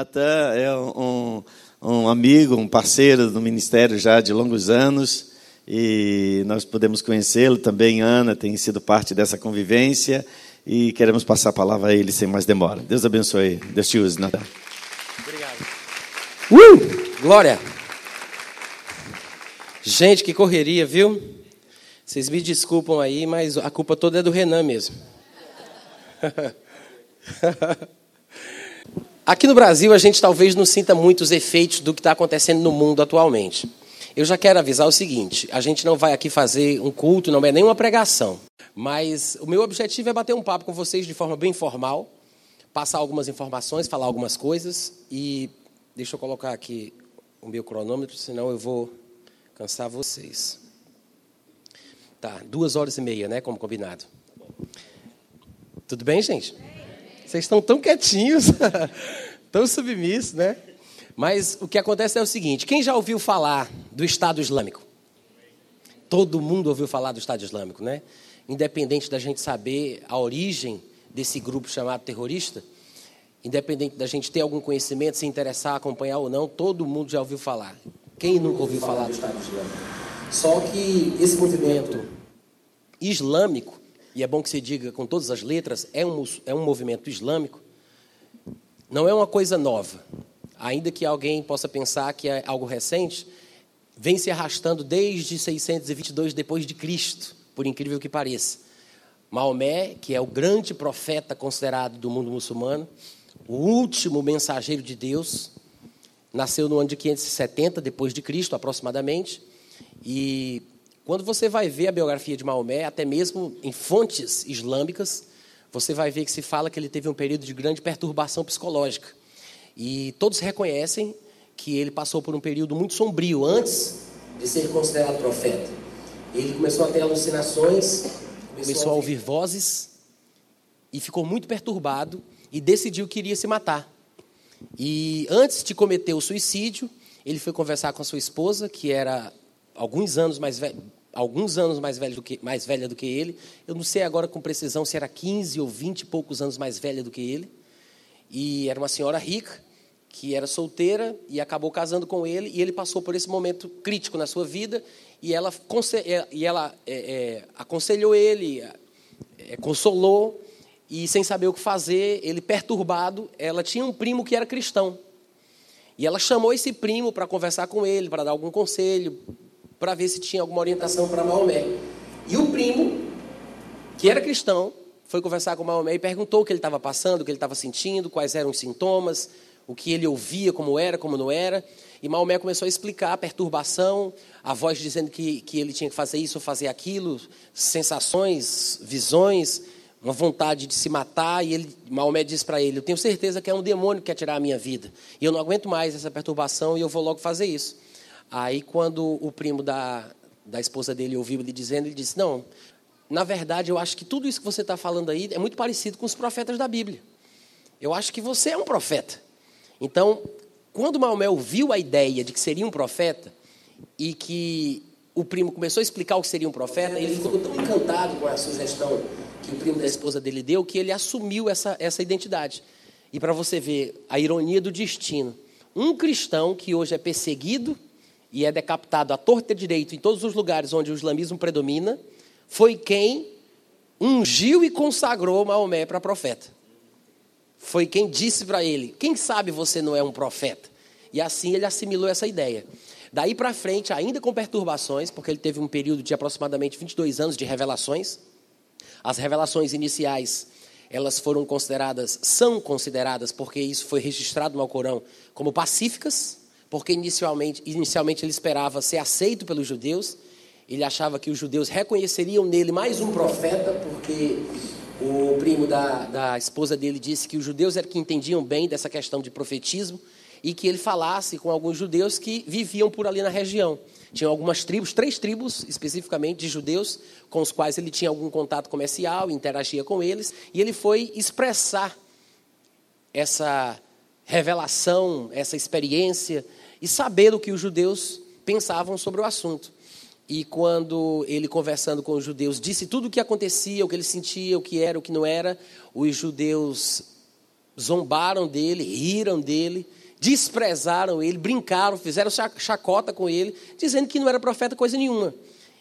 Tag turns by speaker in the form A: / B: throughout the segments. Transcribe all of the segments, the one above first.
A: Natan é um, um amigo, um parceiro do ministério já de longos anos e nós podemos conhecê-lo também. Ana tem sido parte dessa convivência e queremos passar a palavra a ele sem mais demora. Deus abençoe. Deus te use, Natan.
B: Obrigado. Uh! Glória! Gente, que correria, viu? Vocês me desculpam aí, mas a culpa toda é do Renan mesmo. Aqui no Brasil, a gente talvez não sinta muito os efeitos do que está acontecendo no mundo atualmente. Eu já quero avisar o seguinte: a gente não vai aqui fazer um culto, não é nem uma pregação. Mas o meu objetivo é bater um papo com vocês de forma bem formal, passar algumas informações, falar algumas coisas. E deixa eu colocar aqui o meu cronômetro, senão eu vou cansar vocês. Tá, duas horas e meia, né? Como combinado. Tudo bem, gente? Vocês estão tão quietinhos, tão submissos, né? Mas o que acontece é o seguinte: quem já ouviu falar do Estado Islâmico? Todo mundo ouviu falar do Estado Islâmico, né? Independente da gente saber a origem desse grupo chamado terrorista, independente da gente ter algum conhecimento, se interessar, acompanhar ou não, todo mundo já ouviu falar. Quem nunca ouviu falar do Estado Islâmico? Só que esse movimento islâmico e é bom que se diga com todas as letras, é um, é um movimento islâmico, não é uma coisa nova. Ainda que alguém possa pensar que é algo recente, vem se arrastando desde 622 depois de Cristo, por incrível que pareça. Maomé, que é o grande profeta considerado do mundo muçulmano, o último mensageiro de Deus, nasceu no ano de 570 depois de Cristo, aproximadamente, e quando você vai ver a biografia de Maomé, até mesmo em fontes islâmicas, você vai ver que se fala que ele teve um período de grande perturbação psicológica. E todos reconhecem que ele passou por um período muito sombrio antes de ser considerado profeta. Ele começou a ter alucinações, começou a ouvir vozes e ficou muito perturbado e decidiu que iria se matar. E antes de cometer o suicídio, ele foi conversar com a sua esposa, que era alguns anos mais velha, alguns anos mais velha, do que, mais velha do que ele. Eu não sei agora com precisão se era 15 ou 20 e poucos anos mais velha do que ele. E era uma senhora rica, que era solteira e acabou casando com ele. E ele passou por esse momento crítico na sua vida. E ela, e ela é, é, aconselhou ele, é, consolou. E sem saber o que fazer, ele perturbado, ela tinha um primo que era cristão. E ela chamou esse primo para conversar com ele, para dar algum conselho, para ver se tinha alguma orientação para Maomé. E o primo, que era cristão, foi conversar com Maomé e perguntou o que ele estava passando, o que ele estava sentindo, quais eram os sintomas, o que ele ouvia, como era, como não era. E Maomé começou a explicar a perturbação, a voz dizendo que, que ele tinha que fazer isso ou fazer aquilo, sensações, visões, uma vontade de se matar. E ele, Maomé disse para ele: Eu tenho certeza que é um demônio que quer tirar a minha vida. E eu não aguento mais essa perturbação e eu vou logo fazer isso. Aí, quando o primo da, da esposa dele ouviu ele dizendo, ele disse: Não, na verdade, eu acho que tudo isso que você está falando aí é muito parecido com os profetas da Bíblia. Eu acho que você é um profeta. Então, quando Maomé ouviu a ideia de que seria um profeta e que o primo começou a explicar o que seria um profeta, ele ficou tão encantado com a sugestão que o primo da esposa dele deu que ele assumiu essa, essa identidade. E para você ver a ironia do destino, um cristão que hoje é perseguido e é decapitado à torta direito em todos os lugares onde o islamismo predomina, foi quem ungiu e consagrou Maomé para profeta. Foi quem disse para ele: Quem sabe você não é um profeta? E assim ele assimilou essa ideia. Daí para frente, ainda com perturbações, porque ele teve um período de aproximadamente 22 anos de revelações. As revelações iniciais, elas foram consideradas, são consideradas, porque isso foi registrado no Alcorão, como pacíficas porque inicialmente, inicialmente ele esperava ser aceito pelos judeus, ele achava que os judeus reconheceriam nele mais um profeta, porque o primo da, da esposa dele disse que os judeus eram que entendiam bem dessa questão de profetismo e que ele falasse com alguns judeus que viviam por ali na região. Tinha algumas tribos, três tribos especificamente de judeus, com os quais ele tinha algum contato comercial, interagia com eles, e ele foi expressar essa revelação, essa experiência e saber o que os judeus pensavam sobre o assunto. E quando ele, conversando com os judeus, disse tudo o que acontecia, o que ele sentia, o que era, o que não era, os judeus zombaram dele, riram dele, desprezaram ele, brincaram, fizeram chacota com ele, dizendo que não era profeta coisa nenhuma.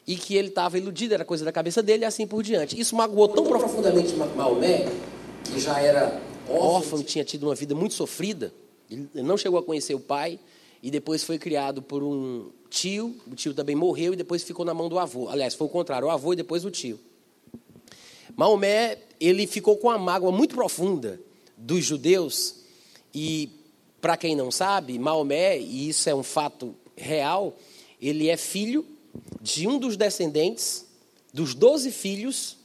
B: E que ele estava iludido, era coisa da cabeça dele e assim por diante. Isso magoou tão profundamente Maomé, que já era órfão, tinha tido uma vida muito sofrida, ele não chegou a conhecer o pai, e depois foi criado por um tio, o tio também morreu e depois ficou na mão do avô. Aliás, foi o contrário, o avô e depois o tio. Maomé, ele ficou com a mágoa muito profunda dos judeus e para quem não sabe, Maomé, e isso é um fato real, ele é filho de um dos descendentes dos doze filhos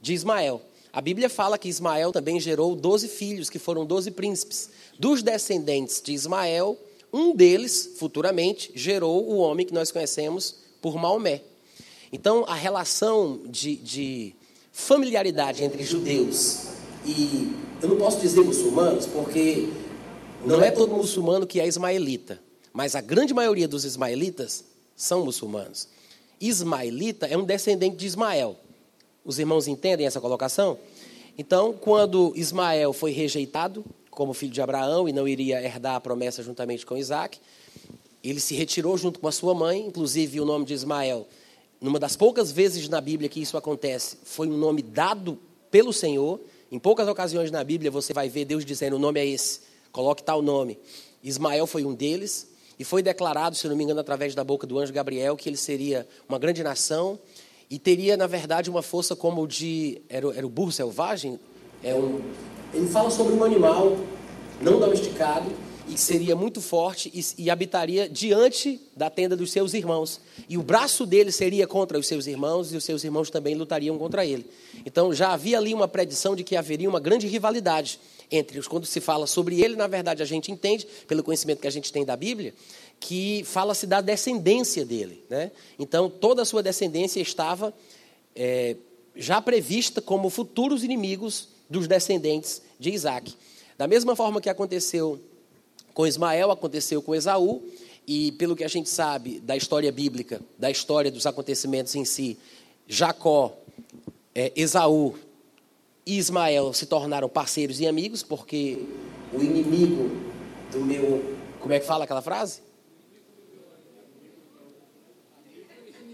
B: de Ismael. A Bíblia fala que Ismael também gerou doze filhos, que foram doze príncipes. Dos descendentes de Ismael, um deles, futuramente, gerou o homem que nós conhecemos por Maomé. Então, a relação de, de familiaridade entre judeus e, eu não posso dizer muçulmanos, porque não é todo muçulmano que é ismaelita, mas a grande maioria dos ismaelitas são muçulmanos. Ismaelita é um descendente de Ismael. Os irmãos entendem essa colocação? Então, quando Ismael foi rejeitado como filho de Abraão e não iria herdar a promessa juntamente com Isaac, ele se retirou junto com a sua mãe, inclusive o nome de Ismael, numa das poucas vezes na Bíblia que isso acontece, foi um nome dado pelo Senhor. Em poucas ocasiões na Bíblia você vai ver Deus dizendo: o nome é esse, coloque tal nome. Ismael foi um deles, e foi declarado, se não me engano, através da boca do anjo Gabriel, que ele seria uma grande nação e teria, na verdade, uma força como de. Era, era o burro selvagem? É um, ele fala sobre um animal não domesticado e que seria muito forte e, e, habitaria diante da tenda dos seus irmãos. E o braço dele seria contra os seus irmãos e os seus irmãos também lutariam contra ele. Então já havia ali uma predição de que haveria uma grande rivalidade entre os. Quando se fala sobre ele, na verdade a gente entende, pelo conhecimento que a gente tem da Bíblia, que fala-se da descendência dele. Né? Então toda a sua descendência estava é, já prevista como futuros inimigos dos descendentes de Isaac. Da mesma forma que aconteceu com Ismael, aconteceu com Esaú, e pelo que a gente sabe da história bíblica, da história dos acontecimentos em si, Jacó, é, Esaú e Ismael se tornaram parceiros e amigos, porque o inimigo do meu. Como é que fala aquela frase?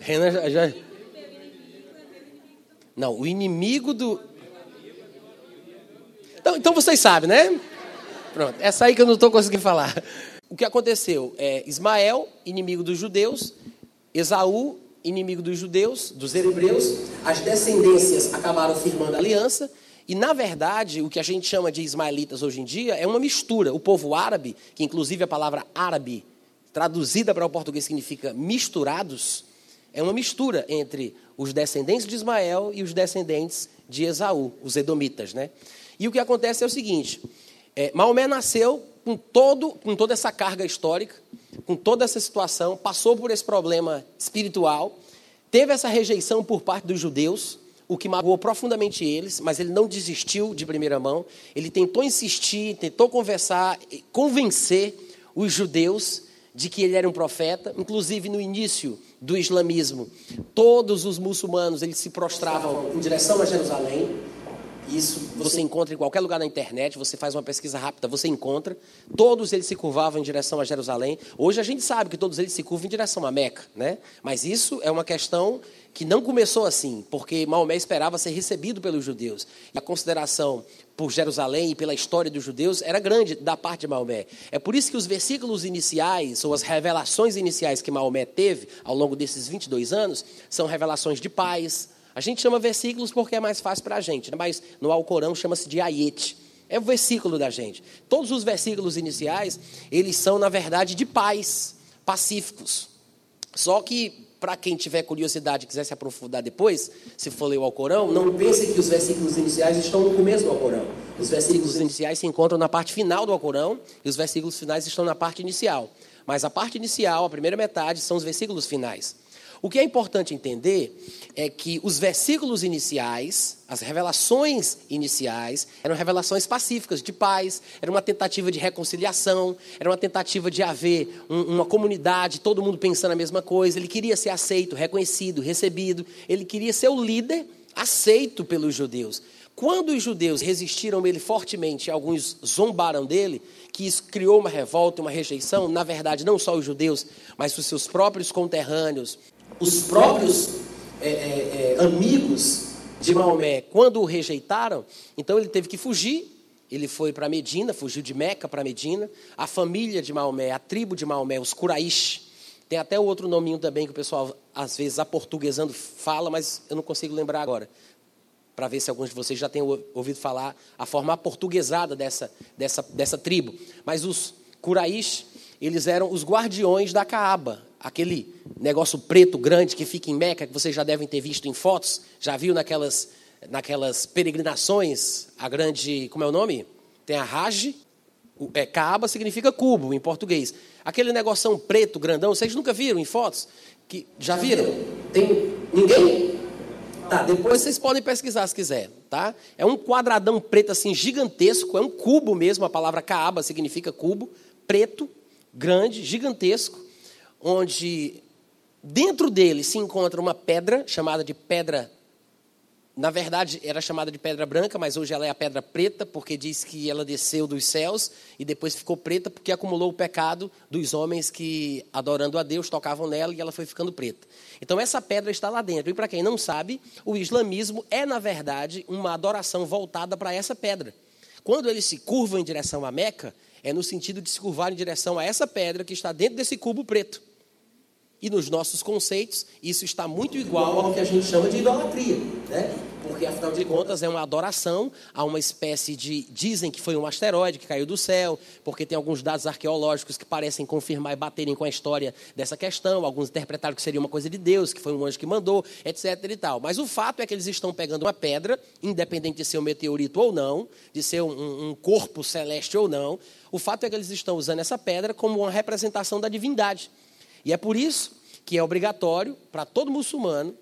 B: Renan já, já. Não, o inimigo do. Então, então vocês sabem, né? Pronto, essa aí que eu não estou conseguindo falar. O que aconteceu? É, Ismael, inimigo dos judeus, Esaú, inimigo dos judeus, dos hebreus, as descendências acabaram firmando aliança, e na verdade, o que a gente chama de ismaelitas hoje em dia é uma mistura. O povo árabe, que inclusive a palavra árabe, traduzida para o português, significa misturados, é uma mistura entre os descendentes de Ismael e os descendentes de Esaú, os edomitas, né? E o que acontece é o seguinte: é, Maomé nasceu com, todo, com toda essa carga histórica, com toda essa situação, passou por esse problema espiritual, teve essa rejeição por parte dos judeus, o que magoou profundamente eles, mas ele não desistiu de primeira mão. Ele tentou insistir, tentou conversar, convencer os judeus de que ele era um profeta. Inclusive no início do islamismo, todos os muçulmanos eles se prostravam em direção a Jerusalém. Isso você encontra em qualquer lugar na internet, você faz uma pesquisa rápida, você encontra. Todos eles se curvavam em direção a Jerusalém. Hoje a gente sabe que todos eles se curvam em direção a Meca, né? Mas isso é uma questão que não começou assim, porque Maomé esperava ser recebido pelos judeus. E a consideração por Jerusalém e pela história dos judeus era grande da parte de Maomé. É por isso que os versículos iniciais, ou as revelações iniciais que Maomé teve ao longo desses 22 anos, são revelações de paz, a gente chama versículos porque é mais fácil para a gente, né? mas no Alcorão chama-se de ayet. É o versículo da gente. Todos os versículos iniciais, eles são, na verdade, de paz, pacíficos. Só que, para quem tiver curiosidade e quiser se aprofundar depois, se for ler o Alcorão, não pense que os versículos iniciais estão no começo do Alcorão. Os versículos iniciais se encontram na parte final do Alcorão e os versículos finais estão na parte inicial. Mas a parte inicial, a primeira metade, são os versículos finais. O que é importante entender é que os versículos iniciais, as revelações iniciais, eram revelações pacíficas, de paz, era uma tentativa de reconciliação, era uma tentativa de haver um, uma comunidade, todo mundo pensando a mesma coisa. Ele queria ser aceito, reconhecido, recebido, ele queria ser o líder aceito pelos judeus. Quando os judeus resistiram ele fortemente, alguns zombaram dele, que isso criou uma revolta, uma rejeição, na verdade, não só os judeus, mas os seus próprios conterrâneos, os próprios é, é, é, amigos de Maomé, quando o rejeitaram, então ele teve que fugir. Ele foi para Medina, fugiu de Meca para Medina. A família de Maomé, a tribo de Maomé, os Quraish, tem até outro nominho também que o pessoal, às vezes, aportuguesando, fala, mas eu não consigo lembrar agora. Para ver se alguns de vocês já têm ouvido falar a forma aportuguesada dessa, dessa, dessa tribo. Mas os Quraish, eles eram os guardiões da Caaba, aquele negócio preto grande que fica em Meca, que vocês já devem ter visto em fotos, já viu naquelas, naquelas peregrinações, a grande, como é o nome? Tem a Raj, é, Caaba significa cubo em português. Aquele negoção preto, grandão, vocês nunca viram em fotos? Que, já viram? Tem ninguém? Tá, depois vocês podem pesquisar se quiser, tá? É um quadradão preto assim gigantesco, é um cubo mesmo, a palavra Caaba significa cubo, preto, grande, gigantesco, onde dentro dele se encontra uma pedra chamada de pedra na verdade, era chamada de pedra branca, mas hoje ela é a pedra preta, porque diz que ela desceu dos céus e depois ficou preta porque acumulou o pecado dos homens que, adorando a Deus, tocavam nela e ela foi ficando preta. Então, essa pedra está lá dentro. E para quem não sabe, o islamismo é, na verdade, uma adoração voltada para essa pedra. Quando eles se curvam em direção à Meca, é no sentido de se curvar em direção a essa pedra que está dentro desse cubo preto. E nos nossos conceitos, isso está muito igual ao que a gente chama de idolatria, né? Porque, afinal de contas, é uma adoração a uma espécie de. Dizem que foi um asteroide que caiu do céu, porque tem alguns dados arqueológicos que parecem confirmar e baterem com a história dessa questão. Alguns interpretaram que seria uma coisa de Deus, que foi um anjo que mandou, etc. e tal. Mas o fato é que eles estão pegando uma pedra, independente de ser um meteorito ou não, de ser um, um corpo celeste ou não. O fato é que eles estão usando essa pedra como uma representação da divindade. E é por isso que é obrigatório para todo muçulmano,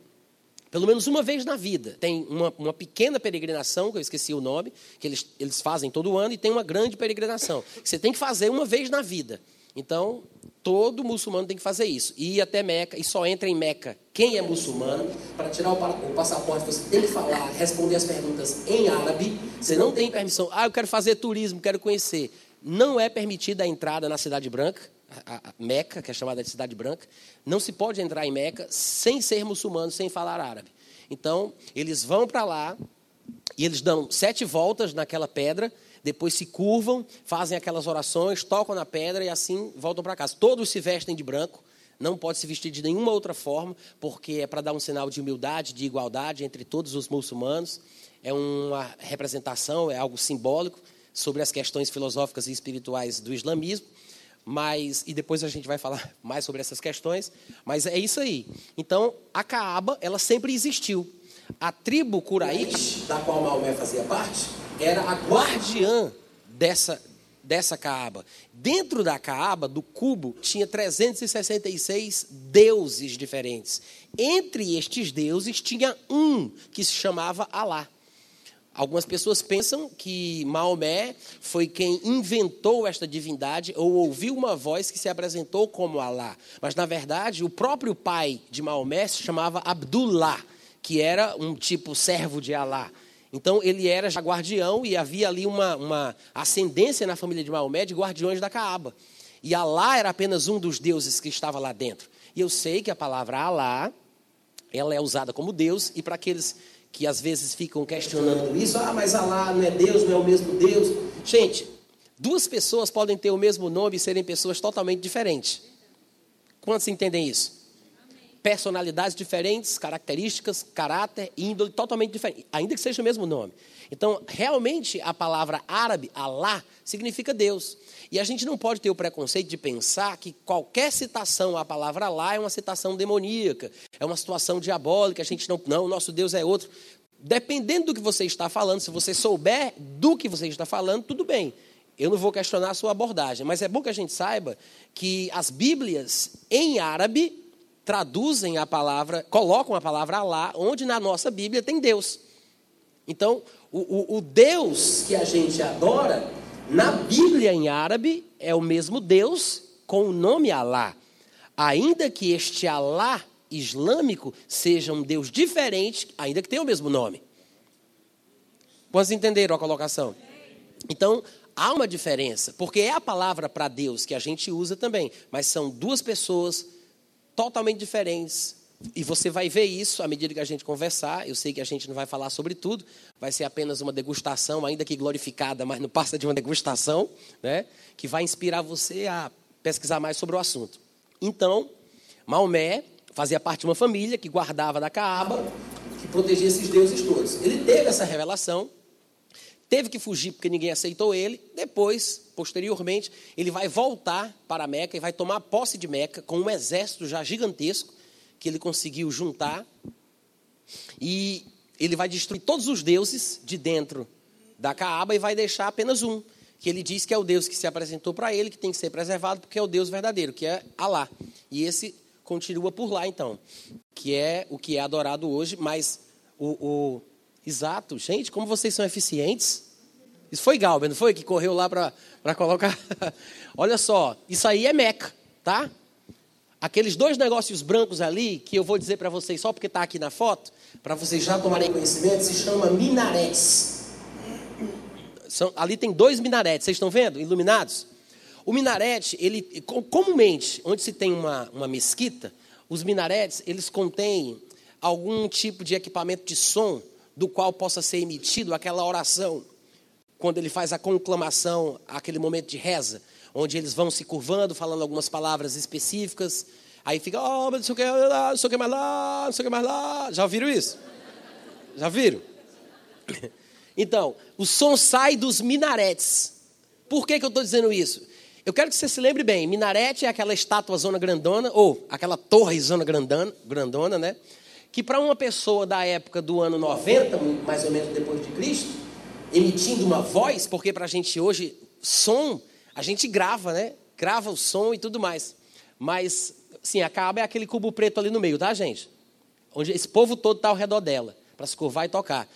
B: pelo menos uma vez na vida. Tem uma, uma, pequena peregrinação, que eu esqueci o nome, que eles, eles fazem todo ano, e tem uma grande peregrinação, que você tem que fazer uma vez na vida. Então, todo muçulmano tem que fazer isso. Ir até Meca, e só entra em Meca quem é muçulmano. Para tirar o passaporte, você tem que falar, responder as perguntas em árabe. Você não tem permissão. Ah, eu quero fazer turismo, quero conhecer. Não é permitida a entrada na Cidade Branca a, Meca, que é chamada de Cidade Branca, não se pode entrar em Meca sem ser muçulmano, sem falar árabe. Então, eles vão para lá e eles dão sete voltas naquela pedra, depois se curvam, fazem aquelas orações, tocam na pedra e assim voltam para casa. Todos se vestem de branco, não pode se vestir de nenhuma outra forma, porque é para dar um sinal de humildade, de igualdade entre todos os muçulmanos. É uma representação, é algo simbólico sobre as questões filosóficas e espirituais do islamismo. Mas, e depois a gente vai falar mais sobre essas questões, mas é isso aí. Então, a Caaba, ela sempre existiu. A tribo Quraish, da qual Maomé fazia parte, era a guardiã dessa, dessa Caaba. Dentro da Caaba, do cubo, tinha 366 deuses diferentes. Entre estes deuses tinha um que se chamava Alá. Algumas pessoas pensam que Maomé foi quem inventou esta divindade ou ouviu uma voz que se apresentou como Alá. Mas, na verdade, o próprio pai de Maomé se chamava Abdullah, que era um tipo servo de Alá. Então, ele era já guardião e havia ali uma, uma ascendência na família de Maomé de guardiões da Caaba. E Alá era apenas um dos deuses que estava lá dentro. E eu sei que a palavra Alá, ela é usada como Deus, e para aqueles que às vezes ficam questionando isso, ah, mas Alá não é Deus, não é o mesmo Deus. Gente, duas pessoas podem ter o mesmo nome e serem pessoas totalmente diferentes. Quantos entendem isso? Personalidades diferentes, características, caráter, índole totalmente diferentes, ainda que seja o mesmo nome. Então, realmente, a palavra árabe, Alá, significa Deus. E a gente não pode ter o preconceito de pensar que qualquer citação à palavra lá é uma citação demoníaca, é uma situação diabólica, a gente não, não, nosso Deus é outro. Dependendo do que você está falando, se você souber do que você está falando, tudo bem. Eu não vou questionar a sua abordagem, mas é bom que a gente saiba que as Bíblias em árabe traduzem a palavra, colocam a palavra Alá, onde na nossa Bíblia tem Deus. Então, o, o, o Deus que a gente adora na Bíblia em árabe é o mesmo Deus com o nome Alá. Ainda que este Alá islâmico seja um Deus diferente, ainda que tenha o mesmo nome. Quantos entenderam a colocação? Então, há uma diferença, porque é a palavra para Deus que a gente usa também, mas são duas pessoas totalmente diferentes. E você vai ver isso à medida que a gente conversar. Eu sei que a gente não vai falar sobre tudo, vai ser apenas uma degustação, ainda que glorificada, mas não passa de uma degustação, né? Que vai inspirar você a pesquisar mais sobre o assunto. Então, Maomé fazia parte de uma família que guardava da Caaba, que protegia esses deuses todos. Ele teve essa revelação, teve que fugir porque ninguém aceitou ele. Depois, posteriormente, ele vai voltar para Meca e vai tomar posse de Meca com um exército já gigantesco que ele conseguiu juntar. E ele vai destruir todos os deuses de dentro da Caaba e vai deixar apenas um, que ele diz que é o Deus que se apresentou para ele, que tem que ser preservado, porque é o Deus verdadeiro, que é Alá. E esse continua por lá, então, que é o que é adorado hoje, mas o, o Exato. Gente, como vocês são eficientes. Isso foi Galber, não foi? Que correu lá para colocar. Olha só, isso aí é Meca, tá? Aqueles dois negócios brancos ali, que eu vou dizer para vocês só porque está aqui na foto, para vocês já tomarem conhecimento, se chama minaretes. São, ali tem dois minaretes, vocês estão vendo? Iluminados? O minarete, ele, comumente, onde se tem uma, uma mesquita, os minaretes, eles contêm algum tipo de equipamento de som do qual possa ser emitido aquela oração, quando ele faz a conclamação, aquele momento de reza, onde eles vão se curvando, falando algumas palavras específicas, aí fica, oh, não sei o que, não sei o que mais lá, não sei o que mais lá. Já ouviram isso? Já viram? Então, o som sai dos minaretes. Por que, que eu estou dizendo isso? Eu quero que você se lembre bem, minarete é aquela estátua zona grandona, ou aquela torre zona grandona, grandona né? Que para uma pessoa da época do ano 90, mais ou menos depois de Cristo, emitindo uma voz, porque para a gente hoje, som, a gente grava, né? Grava o som e tudo mais. Mas, sim, a caba é aquele cubo preto ali no meio, tá, gente? Onde esse povo todo está ao redor dela, para se curvar e tocar.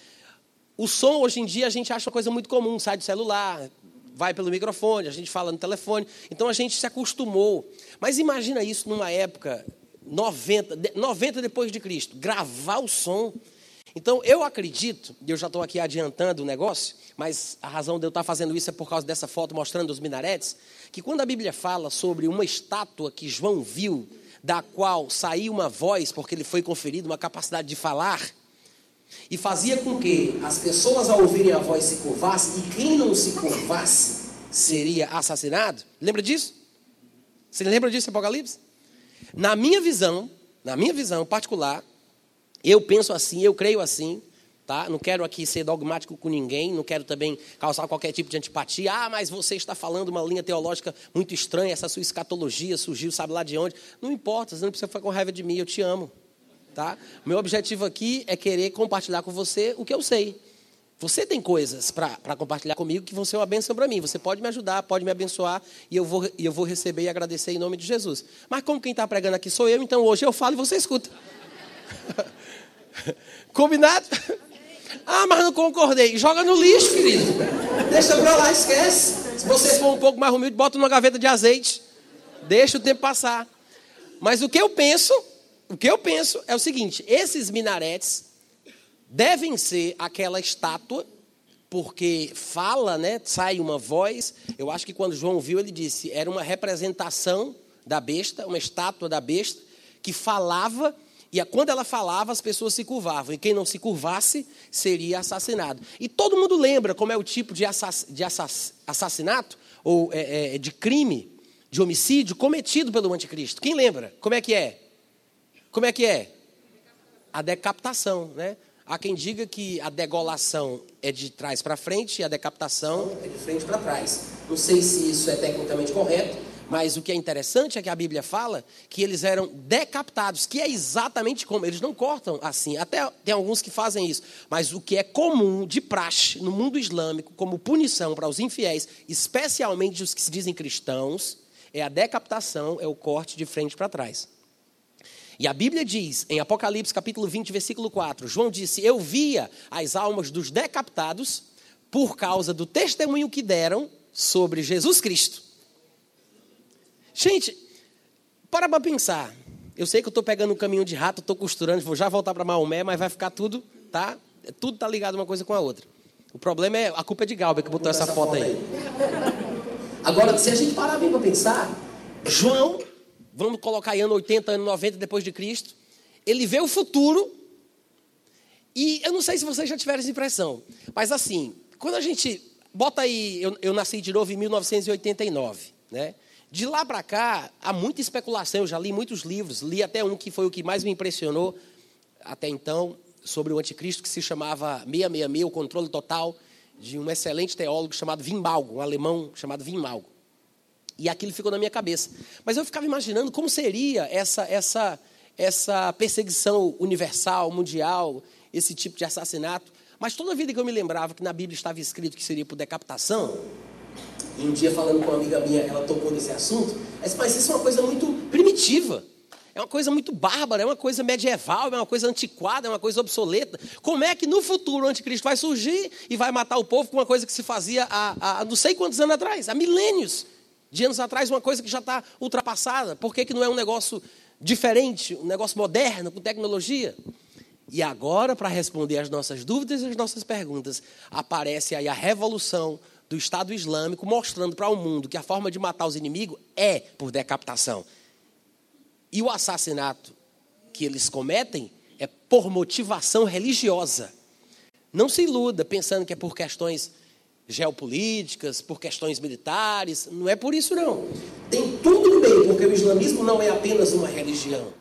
B: O som, hoje em dia, a gente acha uma coisa muito comum, sai do celular, vai pelo microfone, a gente fala no telefone. Então a gente se acostumou. Mas imagina isso numa época 90, 90 depois de Cristo, gravar o som. Então, eu acredito, e eu já estou aqui adiantando o negócio, mas a razão de eu estar fazendo isso é por causa dessa foto mostrando os minaretes, que quando a Bíblia fala sobre uma estátua que João viu, da qual saiu uma voz, porque ele foi conferido uma capacidade de falar, e fazia com que as pessoas ao ouvirem a voz se curvassem, e quem não se curvasse seria assassinado. Lembra disso? Você lembra disso, Apocalipse? Na minha visão, na minha visão particular, eu penso assim, eu creio assim, tá? Não quero aqui ser dogmático com ninguém, não quero também causar qualquer tipo de antipatia. Ah, mas você está falando uma linha teológica muito estranha, essa sua escatologia surgiu, sabe lá de onde? Não importa, você não precisa ficar com raiva de mim, eu te amo, tá? Meu objetivo aqui é querer compartilhar com você o que eu sei. Você tem coisas para compartilhar comigo que vão ser uma bênção para mim. Você pode me ajudar, pode me abençoar e eu vou, eu vou receber e agradecer em nome de Jesus. Mas como quem está pregando aqui sou eu, então hoje eu falo e você escuta. Combinado? Ah, mas não concordei. Joga no lixo, querido. Deixa para lá, esquece. Se você for um pouco mais humilde, bota numa gaveta de azeite. Deixa o tempo passar. Mas o que eu penso, o que eu penso é o seguinte: esses minaretes devem ser aquela estátua, porque fala, né? Sai uma voz. Eu acho que quando João viu, ele disse, era uma representação da besta, uma estátua da besta, que falava, e quando ela falava, as pessoas se curvavam, e quem não se curvasse seria assassinado. E todo mundo lembra como é o tipo de, assass de assass assassinato, ou é, é, de crime, de homicídio cometido pelo anticristo. Quem lembra? Como é que é? Como é que é? A decapitação, né? Há quem diga que a degolação é de trás para frente e a decapitação é de frente para trás. Não sei se isso é tecnicamente correto, mas o que é interessante é que a Bíblia fala que eles eram decapitados, que é exatamente como. Eles não cortam assim. Até tem alguns que fazem isso. Mas o que é comum de praxe no mundo islâmico, como punição para os infiéis, especialmente os que se dizem cristãos, é a decapitação, é o corte de frente para trás. E a Bíblia diz, em Apocalipse capítulo 20, versículo 4, João disse: Eu via as almas dos decapitados por causa do testemunho que deram sobre Jesus Cristo. Gente, para para pensar. Eu sei que eu estou pegando um caminho de rato, estou costurando, vou já voltar para Maomé, mas vai ficar tudo, tá? Tudo está ligado uma coisa com a outra. O problema é, a culpa é de Galber que botou essa foto aí. Agora, se a gente parar bem para pensar, João, vamos colocar aí ano 80, ano 90 depois de Cristo, ele vê o futuro e eu não sei se vocês já tiveram essa impressão, mas assim, quando a gente bota aí, eu, eu nasci de novo em 1989, né? De lá para cá, há muita especulação, eu já li muitos livros, li até um que foi o que mais me impressionou até então, sobre o anticristo, que se chamava 666, o controle total, de um excelente teólogo chamado Wimbalgo, um alemão chamado Wimbalgo. E aquilo ficou na minha cabeça. Mas eu ficava imaginando como seria essa, essa, essa perseguição universal, mundial, esse tipo de assassinato. Mas toda vida que eu me lembrava que na Bíblia estava escrito que seria por decapitação, e um dia falando com uma amiga minha, ela tocou nesse assunto, mas isso é uma coisa muito primitiva. É uma coisa muito bárbara, é uma coisa medieval, é uma coisa antiquada, é uma coisa obsoleta. Como é que no futuro o anticristo vai surgir e vai matar o povo com uma coisa que se fazia há, há não sei quantos anos atrás, há milênios de anos atrás, uma coisa que já está ultrapassada? Por que, que não é um negócio diferente, um negócio moderno, com tecnologia? E agora, para responder às nossas dúvidas e às nossas perguntas, aparece aí a revolução do Estado Islâmico, mostrando para o mundo que a forma de matar os inimigos é por decapitação. E o assassinato que eles cometem é por motivação religiosa. Não se iluda pensando que é por questões geopolíticas, por questões militares. Não é por isso, não. Tem tudo meio, porque o islamismo não é apenas uma religião.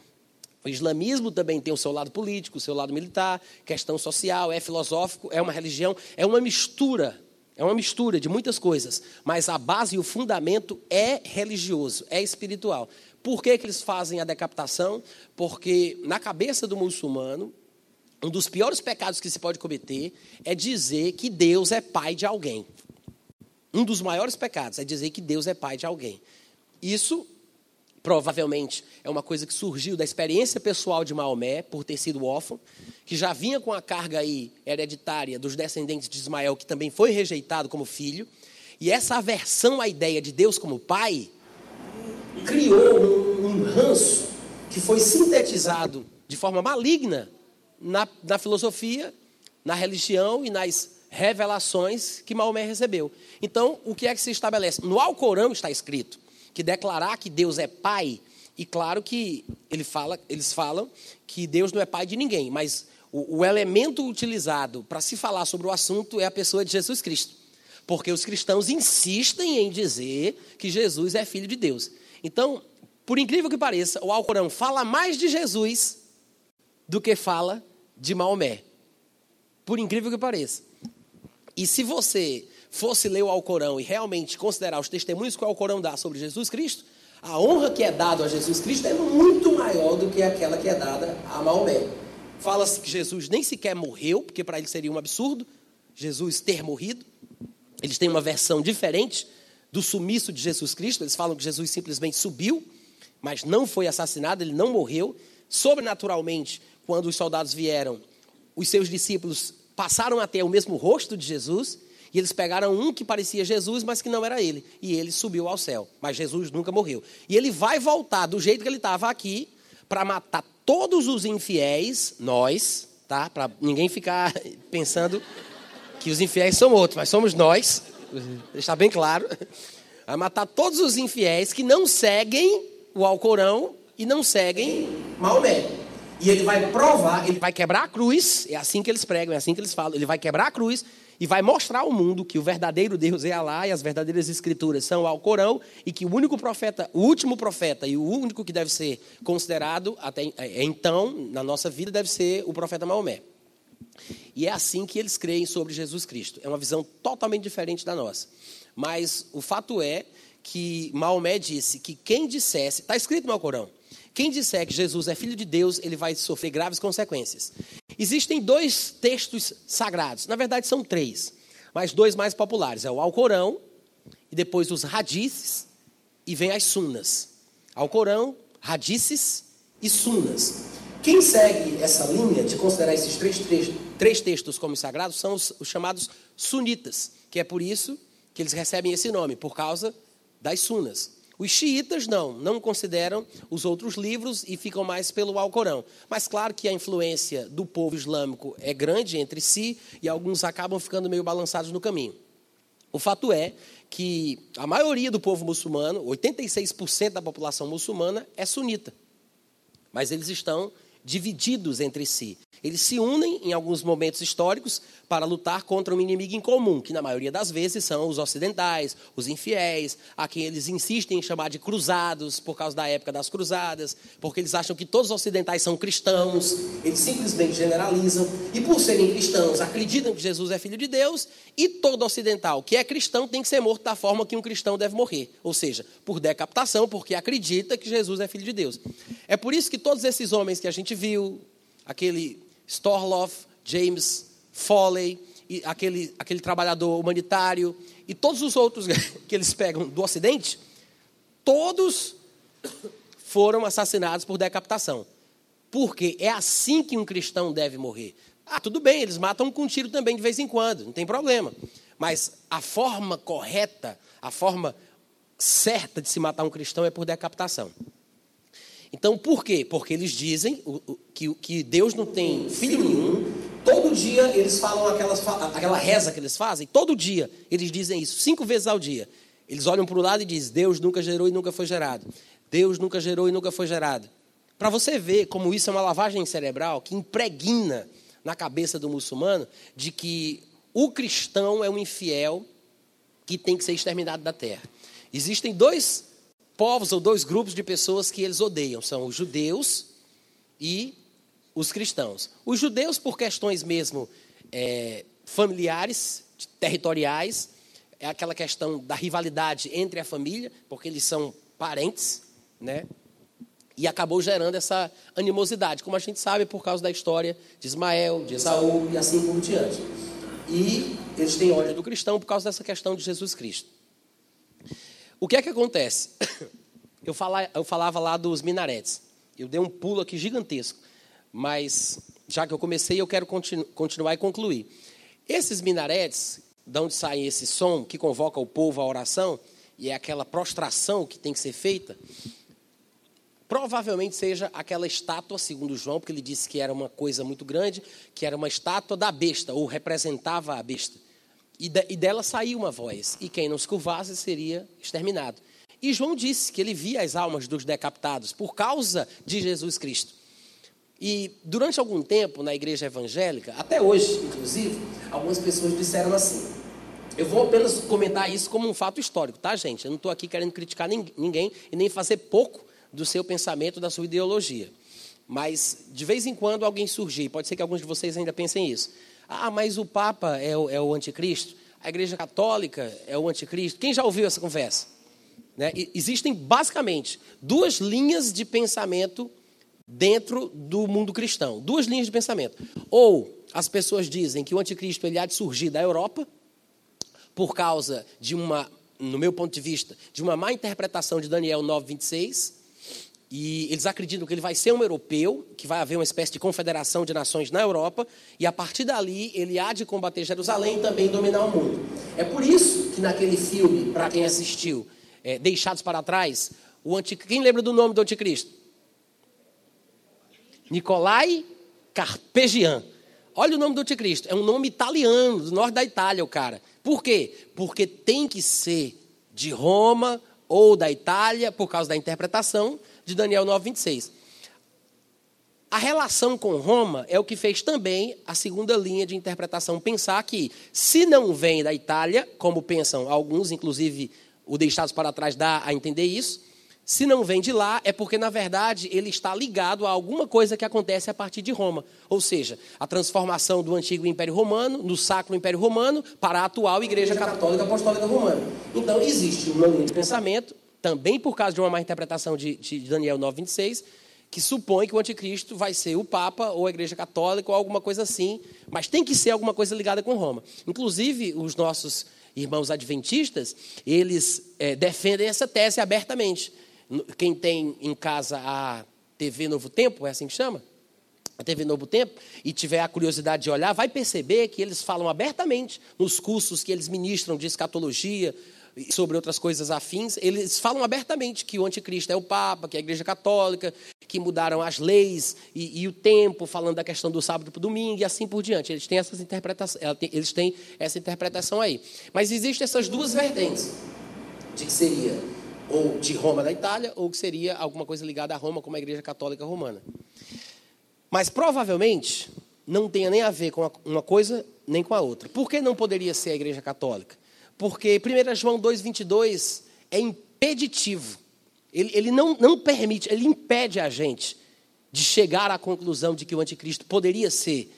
B: O islamismo também tem o seu lado político, o seu lado militar, questão social, é filosófico, é uma religião, é uma mistura. É uma mistura de muitas coisas, mas a base e o fundamento é religioso, é espiritual. Por que, que eles fazem a decapitação? Porque na cabeça do muçulmano, um dos piores pecados que se pode cometer é dizer que Deus é pai de alguém. Um dos maiores pecados é dizer que Deus é pai de alguém. Isso provavelmente é uma coisa que surgiu da experiência pessoal de Maomé, por ter sido órfão, que já vinha com a carga aí hereditária dos descendentes de Ismael, que também foi rejeitado como filho. E essa aversão à ideia de Deus como pai criou um, um ranço que foi sintetizado de forma maligna na, na filosofia, na religião e nas revelações que Maomé recebeu. Então, o que é que se estabelece? No Alcorão está escrito que declarar que Deus é pai, e claro que ele fala, eles falam que Deus não é pai de ninguém, mas o, o elemento utilizado para se falar sobre o assunto é a pessoa de Jesus Cristo. Porque os cristãos insistem em dizer que Jesus é filho de Deus. Então, por incrível que pareça, o Alcorão fala mais de Jesus do que fala de Maomé. Por incrível que pareça. E se você fosse ler o Alcorão e realmente considerar os testemunhos que o Alcorão dá sobre Jesus Cristo, a honra que é dada a Jesus Cristo é muito maior do que aquela que é dada a Maomé. Fala-se que Jesus nem sequer morreu, porque para ele seria um absurdo Jesus ter morrido. Eles têm uma versão diferente do sumiço de Jesus Cristo. Eles falam que Jesus simplesmente subiu, mas não foi assassinado, ele não morreu. Sobrenaturalmente, quando os soldados vieram, os seus discípulos passaram a ter o mesmo rosto de Jesus. E eles pegaram um que parecia Jesus, mas que não era ele. E ele subiu ao céu. Mas Jesus nunca morreu. E ele vai voltar do jeito que ele estava aqui, para matar todos os infiéis, nós, tá? Para ninguém ficar pensando que os infiéis são outros, mas somos nós, Está bem claro. Vai matar todos os infiéis que não seguem o Alcorão e não seguem Maomé. E ele vai provar, ele vai quebrar a cruz, é assim que eles pregam, é assim que eles falam. Ele vai quebrar a cruz e vai mostrar ao mundo que o verdadeiro Deus é Alá e as verdadeiras escrituras são o Alcorão e que o único profeta, o último profeta e o único que deve ser considerado até é, então na nossa vida deve ser o profeta Maomé. E é assim que eles creem sobre Jesus Cristo. É uma visão totalmente diferente da nossa. Mas o fato é que Maomé disse que quem dissesse, está escrito no Alcorão, quem disser que Jesus é filho de Deus, ele vai sofrer graves consequências. Existem dois textos sagrados, na verdade são três, mas dois mais populares: é o Alcorão e depois os hadiths e vem as sunas. Alcorão, hadiths e sunas. Quem segue essa linha de considerar esses três, três, três textos como sagrados são os, os, chamados sunitas, que é por isso que eles recebem esse nome, por causa das sunas. Os xiitas não, não consideram os outros livros e ficam mais pelo Alcorão. Mas claro que a influência do povo islâmico é grande entre si e alguns acabam ficando meio balançados no caminho. O fato é que a maioria do povo muçulmano, 86% da população muçulmana, é sunita. Mas eles estão divididos entre si. Eles se unem em alguns momentos históricos para lutar contra um inimigo em comum, que na maioria das vezes são os ocidentais, os infiéis, a quem eles insistem em chamar de cruzados por causa da época das cruzadas, porque eles acham que todos os ocidentais são cristãos, eles simplesmente generalizam e por serem cristãos acreditam que Jesus é filho de Deus e todo ocidental que é cristão tem que ser morto da forma que um cristão deve morrer, ou seja, por decapitação, porque acredita que Jesus é filho de Deus. É por isso que todos esses homens que a gente viu, aquele Storloff, James Foley, aquele, aquele trabalhador humanitário e todos os outros que eles pegam do Ocidente, todos foram assassinados por decapitação. Porque é assim que um cristão deve morrer. Ah, tudo bem, eles matam com um tiro também de vez em quando, não tem problema. Mas a forma correta, a forma certa de se matar um cristão é por decapitação. Então, por quê? Porque eles dizem que, Deus não tem filho nenhum. Todo dia eles falam aquela reza que eles fazem. Todo dia eles dizem isso, cinco vezes ao dia. Eles olham para o lado e dizem: Deus nunca gerou e nunca foi gerado. Deus nunca gerou e nunca foi gerado. Para você ver como isso é uma lavagem cerebral que impregna na cabeça do muçulmano de que o cristão é um infiel que tem que ser exterminado da terra. Existem dois povos ou dois grupos de pessoas que eles odeiam: são os judeus e os cristãos. Os judeus, por questões mesmo é, familiares, territoriais, é aquela questão da rivalidade entre a família, porque eles são parentes, né? E acabou gerando essa animosidade, como a gente sabe por causa da história de Ismael, de Esaú e assim por diante. E eles têm ódio do cristão por causa dessa questão de Jesus Cristo. O que é que acontece? Eu, eu falava lá dos minaretes. Eu dei um pulo aqui gigantesco. Mas, já que eu comecei, eu quero continu, continuar e concluir. Esses minaretes, de onde sai esse som que convoca o povo à oração, e é aquela prostração que tem que ser feita, provavelmente seja aquela estátua, segundo João, porque ele disse que era uma coisa muito grande, que era uma estátua da besta, ou representava a besta. E, de, e dela saiu uma voz, e quem não se curvasse seria exterminado. E João disse que ele via as almas dos decapitados por causa de Jesus Cristo. E durante algum tempo na igreja evangélica, até hoje, inclusive, algumas pessoas disseram assim. Eu vou apenas comentar isso como um fato histórico, tá, gente? Eu não estou aqui querendo criticar ninguém e nem fazer pouco do seu pensamento, da sua ideologia. Mas, de vez em quando, alguém surgir, pode ser que alguns de vocês ainda pensem isso. Ah, mas o Papa é o, é o anticristo? A Igreja Católica é o anticristo? Quem já ouviu essa conversa? Né? Existem, basicamente, duas linhas de pensamento dentro do mundo cristão. Duas linhas de pensamento. Ou as pessoas dizem que o anticristo ele há de surgir da Europa, por causa de uma, no meu ponto de vista, de uma má interpretação de Daniel 9, 26, e eles acreditam que ele vai ser um europeu, que vai haver uma espécie de confederação de nações na Europa, e a partir dali ele há de combater Jerusalém e também dominar o mundo. É por isso que naquele filme, para quem assistiu, é, Deixados para Trás, o anti... quem lembra do nome do anticristo? Nicolai Carpegian. Olha o nome do anticristo, é um nome italiano, do norte da Itália, o cara. Por quê? Porque tem que ser de Roma ou da Itália, por causa da interpretação, de Daniel 9:26. A relação com Roma é o que fez também a segunda linha de interpretação pensar que, se não vem da Itália, como pensam alguns, inclusive o Deixados para Trás dá a entender isso, se não vem de lá, é porque, na verdade, ele está ligado a alguma coisa que acontece a partir de Roma. Ou seja, a transformação do antigo Império Romano, no Sacro Império Romano, para a atual Igreja Católica Apostólica Romana. Então, existe uma linha de pensamento também por causa de uma má interpretação de, de Daniel 9,26, que supõe que o anticristo vai ser o Papa ou a Igreja Católica ou alguma coisa assim, mas tem que ser alguma coisa ligada com Roma. Inclusive, os nossos irmãos adventistas, eles é, defendem essa tese abertamente. Quem tem em casa a TV Novo Tempo, é assim que chama? A TV Novo Tempo, e tiver a curiosidade de olhar, vai perceber que eles falam abertamente nos cursos que eles ministram de escatologia, sobre outras coisas afins, eles falam abertamente que o anticristo é o Papa, que é a Igreja Católica, que mudaram as leis e, e o tempo, falando da questão do sábado para o domingo e assim por diante. Eles têm, essas eles têm essa interpretação aí. Mas existem essas duas vertentes, de que seria ou de Roma da Itália, ou que seria alguma coisa ligada a Roma, como a Igreja Católica Romana. Mas provavelmente não tenha nem a ver com uma coisa nem com a outra. Por que não poderia ser a Igreja Católica? Porque 1 João 2,22 é impeditivo. Ele, ele não, não permite, ele impede a gente de chegar à conclusão de que o anticristo poderia ser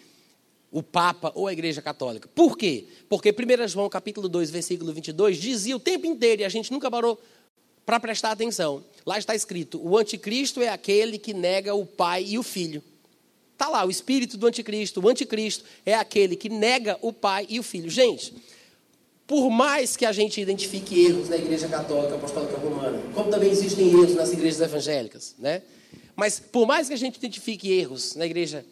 B: o Papa ou a Igreja Católica. Por quê? Porque 1 João capítulo 2, versículo 22, dizia o tempo inteiro, e a gente nunca parou para prestar atenção. Lá está escrito: o anticristo é aquele que nega o Pai e o Filho. Está lá, o espírito do anticristo. O anticristo é aquele que nega o Pai e o Filho. Gente, por mais que a gente identifique erros na Igreja Católica Apostólica Romana, como também existem erros nas igrejas evangélicas, né? Mas por mais que a gente identifique erros na Igreja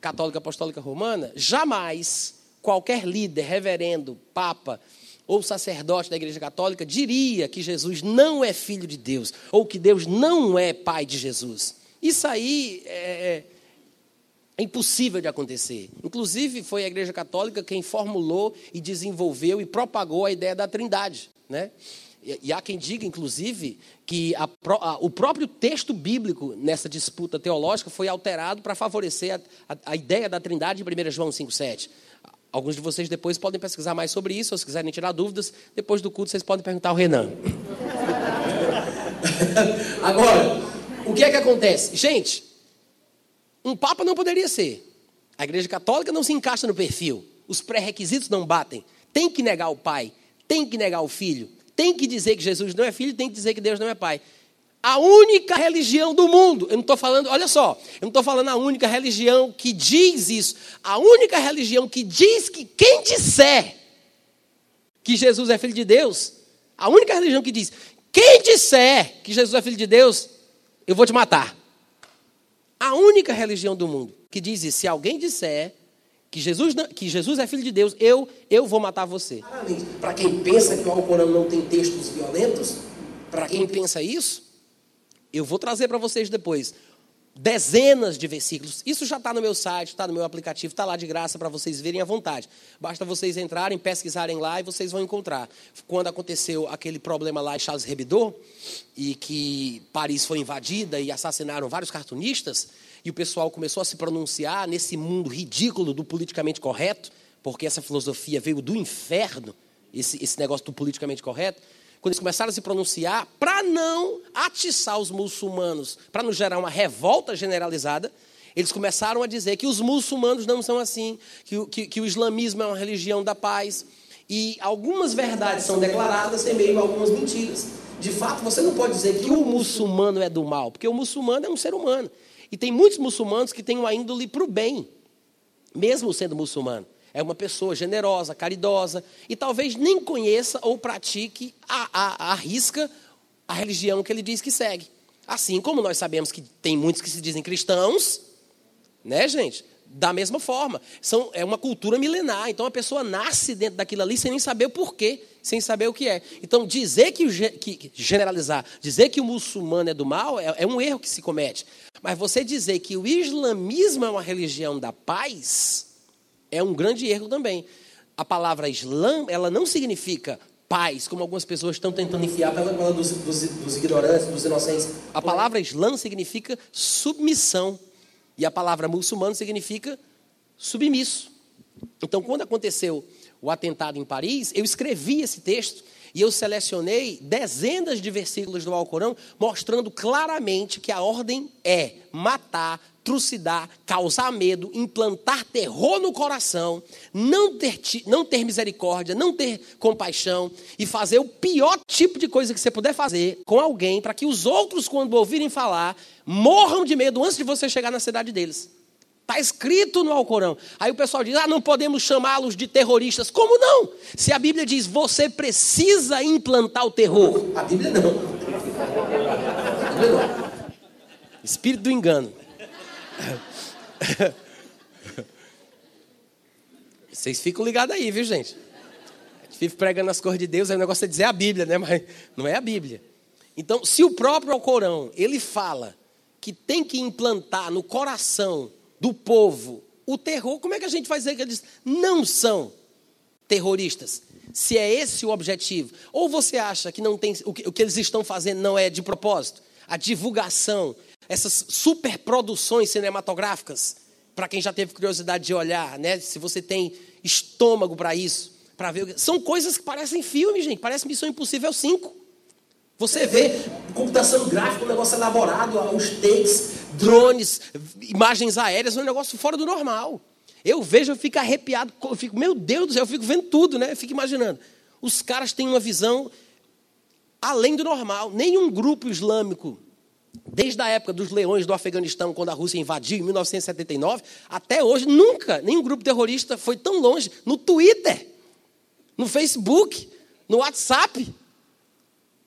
B: Católica Apostólica Romana, jamais qualquer líder, reverendo, papa ou sacerdote da Igreja Católica diria que Jesus não é filho de Deus ou que Deus não é pai de Jesus. Isso aí é, é impossível de acontecer. Inclusive, foi a Igreja Católica quem formulou e desenvolveu e propagou a ideia da trindade. Né? E, há quem diga, inclusive, que a, a, o próprio texto bíblico nessa disputa teológica foi alterado para favorecer a, a, ideia da trindade em 1 João 5,7. Alguns de vocês depois podem pesquisar mais sobre isso, ou se quiserem tirar dúvidas, depois do culto vocês podem perguntar ao Renan. Agora, o que é que acontece? Gente, um papa não poderia ser. A igreja católica não se encaixa no perfil. Os pré-requisitos não batem. Tem que negar o pai, tem que negar o filho, tem que dizer que Jesus não é filho, tem que dizer que Deus não é pai. A única religião do mundo, eu não estou falando, olha só, eu não estou falando a única religião que diz isso. A única religião que diz que quem disser que Jesus é filho de Deus, a única religião que diz, quem disser que Jesus é filho de Deus, eu vou te matar. A única religião do mundo que diz isso, se alguém disser que Jesus, que Jesus é filho de Deus, eu, eu vou matar você. Para quem pensa que o Alcorão não tem textos violentos, para quem pensa isso, eu vou trazer para vocês depois dezenas de versículos. Isso já está no meu site, está no meu aplicativo, está lá de graça para vocês verem à vontade. Basta vocês entrarem, pesquisarem lá e vocês vão encontrar. Quando aconteceu aquele problema lá em Charles Hebdo, e que Paris foi invadida e assassinaram vários cartunistas, e o pessoal começou a se pronunciar nesse mundo ridículo do politicamente correto, porque essa filosofia veio do inferno, esse, esse negócio do politicamente correto quando eles começaram a se pronunciar, para não atiçar os muçulmanos, para não gerar uma revolta generalizada, eles começaram a dizer que os muçulmanos não são assim, que, que, que o islamismo é uma religião da paz. E algumas verdades são declaradas em meio a algumas mentiras. De fato, você não pode dizer que o muçulmano é do mal, porque o muçulmano é um ser humano. E tem muitos muçulmanos que têm uma índole para o bem, mesmo sendo muçulmano é uma pessoa generosa, caridosa, e talvez nem conheça ou pratique a, a, a risca a religião que ele diz que segue. Assim como nós sabemos que tem muitos que se dizem cristãos, né, gente? Da mesma forma. São, é uma cultura milenar. Então a pessoa nasce dentro daquilo ali sem nem saber o porquê, sem saber o que é. Então dizer que, que generalizar, dizer que o muçulmano é do mal é, é um erro que se comete. Mas você dizer que o islamismo é uma religião da paz, é um grande erro também. A palavra Islã, ela não significa paz, como algumas pessoas estão tentando enfiar pela goela dos, dos, dos ignorantes, dos inocentes. A palavra Islã significa submissão. E a palavra muçulmano significa submisso. Então, quando aconteceu o atentado em Paris, eu escrevi esse texto e eu selecionei dezenas de versículos do Alcorão mostrando claramente que a ordem é matar, trucidar, causar medo, implantar terror no coração, não ter, não ter misericórdia, não ter compaixão e fazer o pior tipo de coisa que você puder fazer com alguém para que os outros, quando ouvirem falar, morram de medo antes de você chegar na cidade deles. Está escrito no Alcorão. Aí o pessoal diz: ah, não podemos chamá-los de terroristas. Como não? Se a Bíblia diz você precisa implantar o terror. A Bíblia não. A Bíblia não. Espírito do engano. Vocês ficam ligados aí, viu, gente? Vive pregando as cores de Deus, aí o negócio é dizer a Bíblia, né? Mas não é a Bíblia. Então, se o próprio Alcorão, ele fala que tem que implantar no coração do povo o terror, como é que a gente vai dizer que eles não são terroristas? Se é esse o objetivo. Ou você acha que não tem o que, o que eles estão fazendo não é de propósito? A divulgação, essas superproduções cinematográficas, para quem já teve curiosidade de olhar, né? Se você tem estômago para isso, para ver, são coisas que parecem filme, gente, parece Missão Impossível 5. Você vê computação gráfica, um negócio elaborado, os takes, drones, imagens aéreas, um negócio fora do normal. Eu vejo, eu fico arrepiado, eu fico, meu Deus do céu, eu fico vendo tudo, né? Eu fico imaginando. Os caras têm uma visão além do normal. Nenhum grupo islâmico, desde a época dos leões do Afeganistão, quando a Rússia invadiu, em 1979, até hoje, nunca nenhum grupo terrorista foi tão longe no Twitter, no Facebook, no WhatsApp.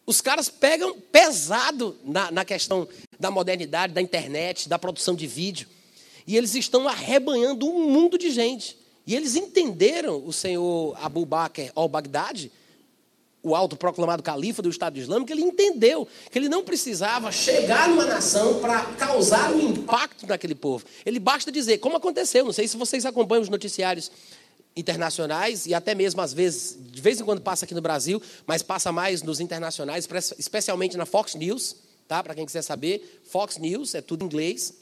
B: Os caras pegam pesado na, na questão da modernidade, da internet, da produção de vídeo. E eles estão arrebanhando um mundo de gente. E eles entenderam o senhor Abu Bakr al-Baghdadi, o autoproclamado califa do Estado Islâmico, ele entendeu que ele não precisava chegar numa nação para causar um impacto naquele povo. Ele basta dizer, como aconteceu, não sei se vocês acompanham os noticiários internacionais e até mesmo às vezes, de vez em quando passa aqui no Brasil, mas passa mais nos internacionais, especialmente na Fox News, tá? Para quem quiser saber, Fox News é tudo em inglês.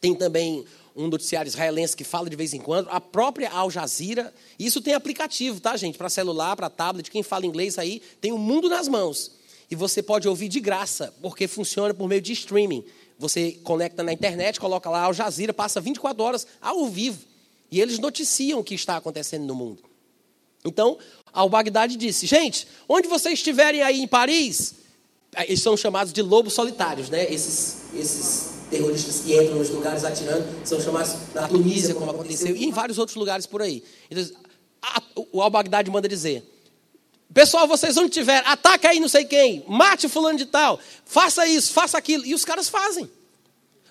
B: Tem também um noticiário israelense que fala de vez em quando, a própria Al Jazeera. Isso tem aplicativo, tá, gente? Para celular, para tablet, quem fala inglês aí tem o mundo nas mãos. E você pode ouvir de graça, porque funciona por meio de streaming. Você conecta na internet, coloca lá Al Jazeera, passa 24 horas ao vivo. E eles noticiam o que está acontecendo no mundo. Então, al-Baghdadi disse: gente, onde vocês estiverem aí em Paris, eles são chamados de lobos solitários, né? Esses, esses terroristas que entram nos lugares atirando são chamados na Tunísia, como aconteceu, e em vários outros lugares por aí. Então, a, o al-Baghdadi manda dizer: Pessoal, vocês onde estiver, ataca aí não sei quem, mate fulano de tal, faça isso, faça aquilo. E os caras fazem.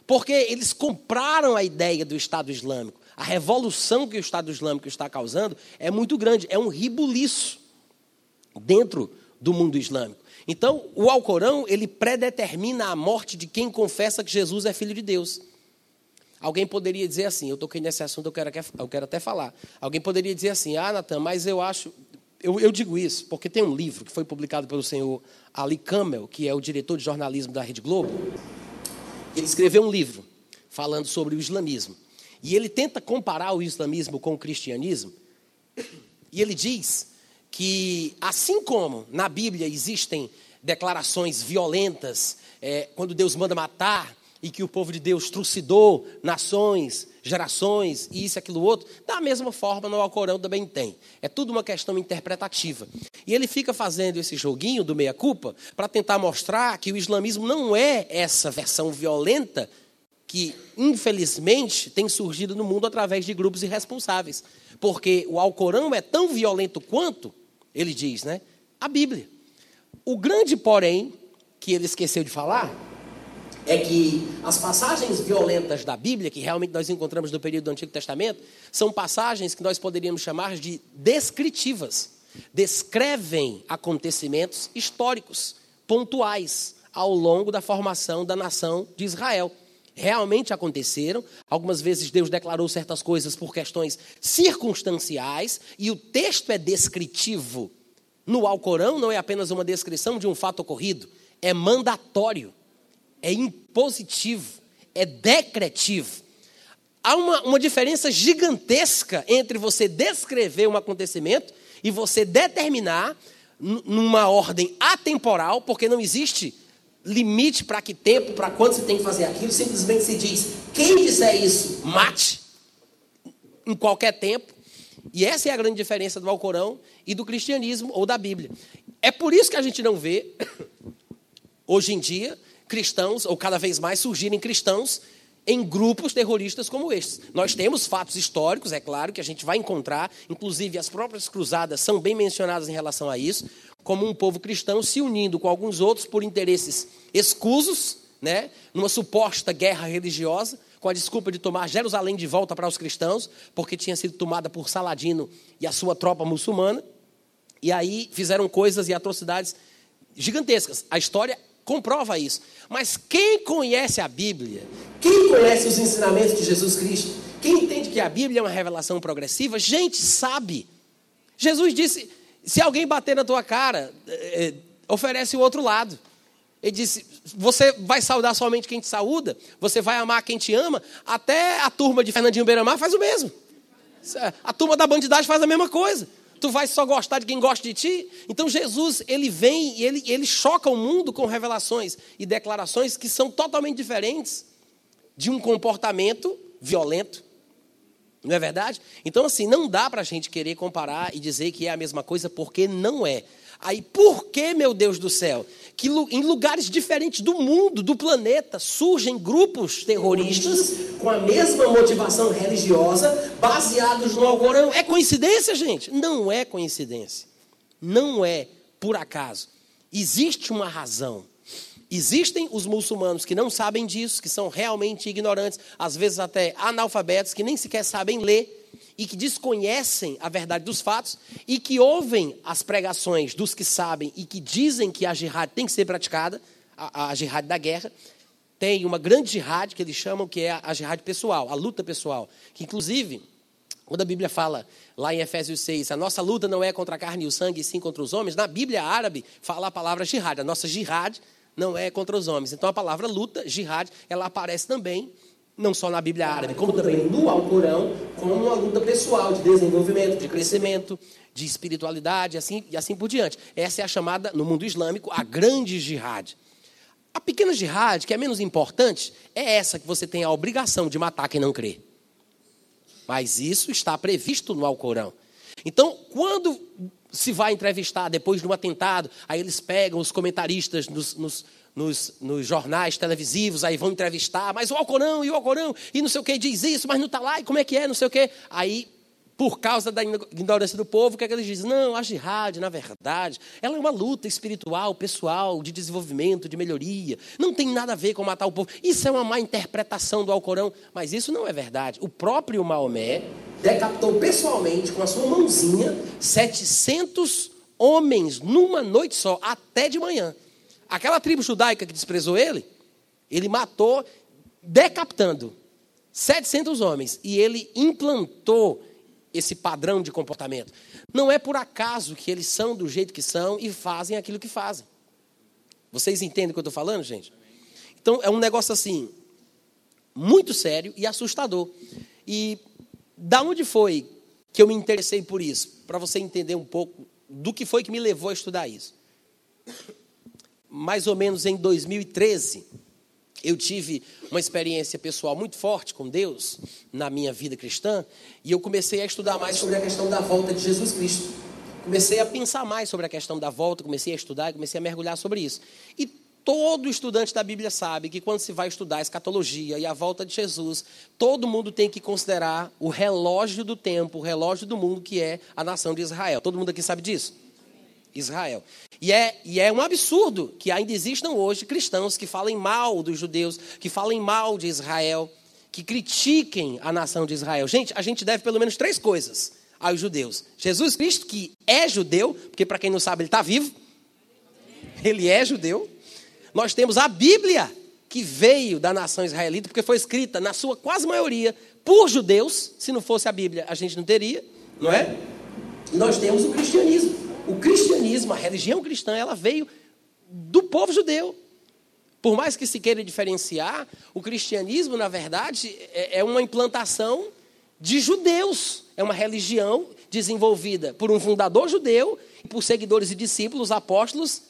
B: Porque eles compraram a ideia do Estado Islâmico. A revolução que o Estado Islâmico está causando é muito grande, é um ribuliço dentro do mundo islâmico. Então, o Alcorão, ele predetermina a morte de quem confessa que Jesus é filho de Deus. Alguém poderia dizer assim, eu toquei nesse assunto, eu quero, eu quero até falar. Alguém poderia dizer assim, ah, Natan, mas eu acho. Eu, eu, digo isso porque tem um livro que foi publicado pelo senhor Ali Campbell, que é o diretor de jornalismo da Rede Globo. Ele escreveu um livro falando sobre o islamismo. E ele tenta comparar o islamismo com o cristianismo. E ele diz que, assim como na Bíblia existem declarações violentas, é, quando Deus manda matar, e que o povo de Deus trucidou nações, gerações, e isso, aquilo, outro, da mesma forma no Alcorão também tem. É tudo uma questão interpretativa. E ele fica fazendo esse joguinho do meia-culpa para tentar mostrar que o islamismo não é essa versão violenta que, infelizmente, tem surgido no mundo através de grupos irresponsáveis. Porque o Alcorão é tão violento quanto, ele diz, né? A Bíblia. O grande porém, que ele esqueceu de falar, é que as passagens violentas da Bíblia, que realmente nós encontramos no período do Antigo Testamento, são passagens que nós poderíamos chamar de descritivas. Descrevem acontecimentos históricos, pontuais, ao longo da formação da nação de Israel realmente aconteceram. Algumas vezes Deus declarou certas coisas por questões circunstanciais e o texto é descritivo. No Alcorão não é apenas uma descrição de um fato ocorrido, é mandatório, é impositivo, é decretivo. Há uma, uma diferença gigantesca entre você descrever um acontecimento e você determinar numa ordem atemporal, porque não existe limite para que tempo, para quando você tem que fazer aquilo, simplesmente se diz: quem disser isso, mate, em qualquer tempo. E essa é a grande diferença do Alcorão e do cristianismo ou da Bíblia. É por isso que a gente não vê, hoje em dia, cristãos, ou cada vez mais surgirem cristãos em grupos terroristas como estes. Nós temos fatos históricos, é claro, que a gente vai encontrar, inclusive as próprias cruzadas são bem mencionadas em relação a isso, como um povo cristão se unindo com alguns outros por interesses escusos, né, numa suposta guerra religiosa, com a desculpa de tomar Jerusalém de volta para os cristãos, porque tinha sido tomada por Saladino e a sua tropa muçulmana. E aí fizeram coisas e atrocidades gigantescas. A história comprova isso. Mas quem conhece a Bíblia, quem conhece os ensinamentos de Jesus Cristo, quem entende que a Bíblia é uma revelação progressiva, gente sabe. Jesus disse: se alguém bater na tua cara, é, oferece o outro lado. Ele disse: você vai saudar somente quem te saúda, você vai amar quem te ama, até a turma de Fernandinho Beiramar faz o mesmo. A turma da bandidagem faz a mesma coisa. Tu vai só gostar de quem gosta de ti? Então Jesus, ele vem e ele, ele choca o mundo com revelações e declarações que são totalmente diferentes de um comportamento violento. Não é verdade? Então, assim, não dá para a gente querer comparar e dizer que é a mesma coisa, porque não é. Aí, por que, meu Deus do céu, que em lugares diferentes do mundo, do planeta, surgem grupos terroristas com a mesma motivação religiosa, baseados no Alcorão? É coincidência, gente? Não é coincidência. Não é por acaso. Existe uma razão. Existem os muçulmanos que não sabem disso, que são realmente ignorantes, às vezes até analfabetos, que nem sequer sabem ler e que desconhecem a verdade dos fatos e que ouvem as pregações dos que sabem e que dizem que a jihad tem que ser praticada, a, a jihad da guerra. Tem uma grande jihad que eles chamam que é a jihad pessoal, a luta pessoal, que inclusive quando a Bíblia fala lá em Efésios 6, a nossa luta não é contra a carne e o sangue, e sim contra os homens, na Bíblia árabe fala a palavra jihad. A nossa jihad não é contra os homens. Então a palavra luta, jihad, ela aparece também não só na Bíblia árabe, como também no Alcorão, como uma luta pessoal de desenvolvimento, de crescimento, de espiritualidade assim, e assim por diante. Essa é a chamada, no mundo islâmico, a grande jihad. A pequena jihad, que é menos importante, é essa que você tem a obrigação de matar quem não crê. Mas isso está previsto no Alcorão. Então, quando se vai entrevistar depois de um atentado, aí eles pegam os comentaristas nos, nos nos, nos, jornais televisivos, aí vão entrevistar, mas o Alcorão e o Alcorão, e não sei o que diz isso, mas não está lá, e como é que é, não sei o que. Aí, por causa da ignorância do povo, o que, é que eles dizem? Não, a jihad, na verdade, ela é uma luta espiritual, pessoal, de desenvolvimento, de melhoria. Não tem nada a ver com matar o povo. Isso é uma má interpretação do Alcorão, mas isso não é verdade. O próprio Maomé decapitou pessoalmente, com a sua mãozinha, 700 homens numa noite só, até de manhã. Aquela tribo judaica que desprezou ele, ele matou decapitando 700 homens e ele implantou esse padrão de comportamento. Não é por acaso que eles são do jeito que são e fazem aquilo que fazem. Vocês entendem o que eu estou falando, gente? Então é um negócio assim, muito sério e assustador. E da onde foi que eu me interessei por isso? Para você entender um pouco do que foi que me levou a estudar isso mais ou menos em 2013, eu tive uma experiência pessoal muito forte com Deus na minha vida cristã e eu comecei a estudar mais sobre a questão da volta de Jesus Cristo. Comecei a pensar mais sobre a questão da volta, comecei a estudar, comecei a mergulhar sobre isso. E todo estudante da Bíblia sabe que quando se vai estudar a escatologia e a volta de Jesus, todo mundo tem que considerar o relógio do tempo, o relógio do mundo que é a nação de Israel. Todo mundo aqui sabe disso? Israel. E é, e é um absurdo que ainda existam hoje cristãos que falem mal dos judeus, que falem mal de Israel, que critiquem a nação de Israel. Gente, a gente deve pelo menos três coisas aos judeus: Jesus Cristo, que é judeu, porque para quem não sabe, ele está vivo, ele é judeu. Nós temos a Bíblia, que veio da nação israelita, porque foi escrita, na sua quase maioria, por judeus. Se não fosse a Bíblia, a gente não teria, não é? E nós temos o cristianismo o cristianismo, a religião cristã, ela veio do povo judeu. Por mais que se queira diferenciar, o cristianismo, na verdade, é, é uma implantação de judeus. É uma religião desenvolvida por um fundador judeu e por seguidores e discípulos, apóstolos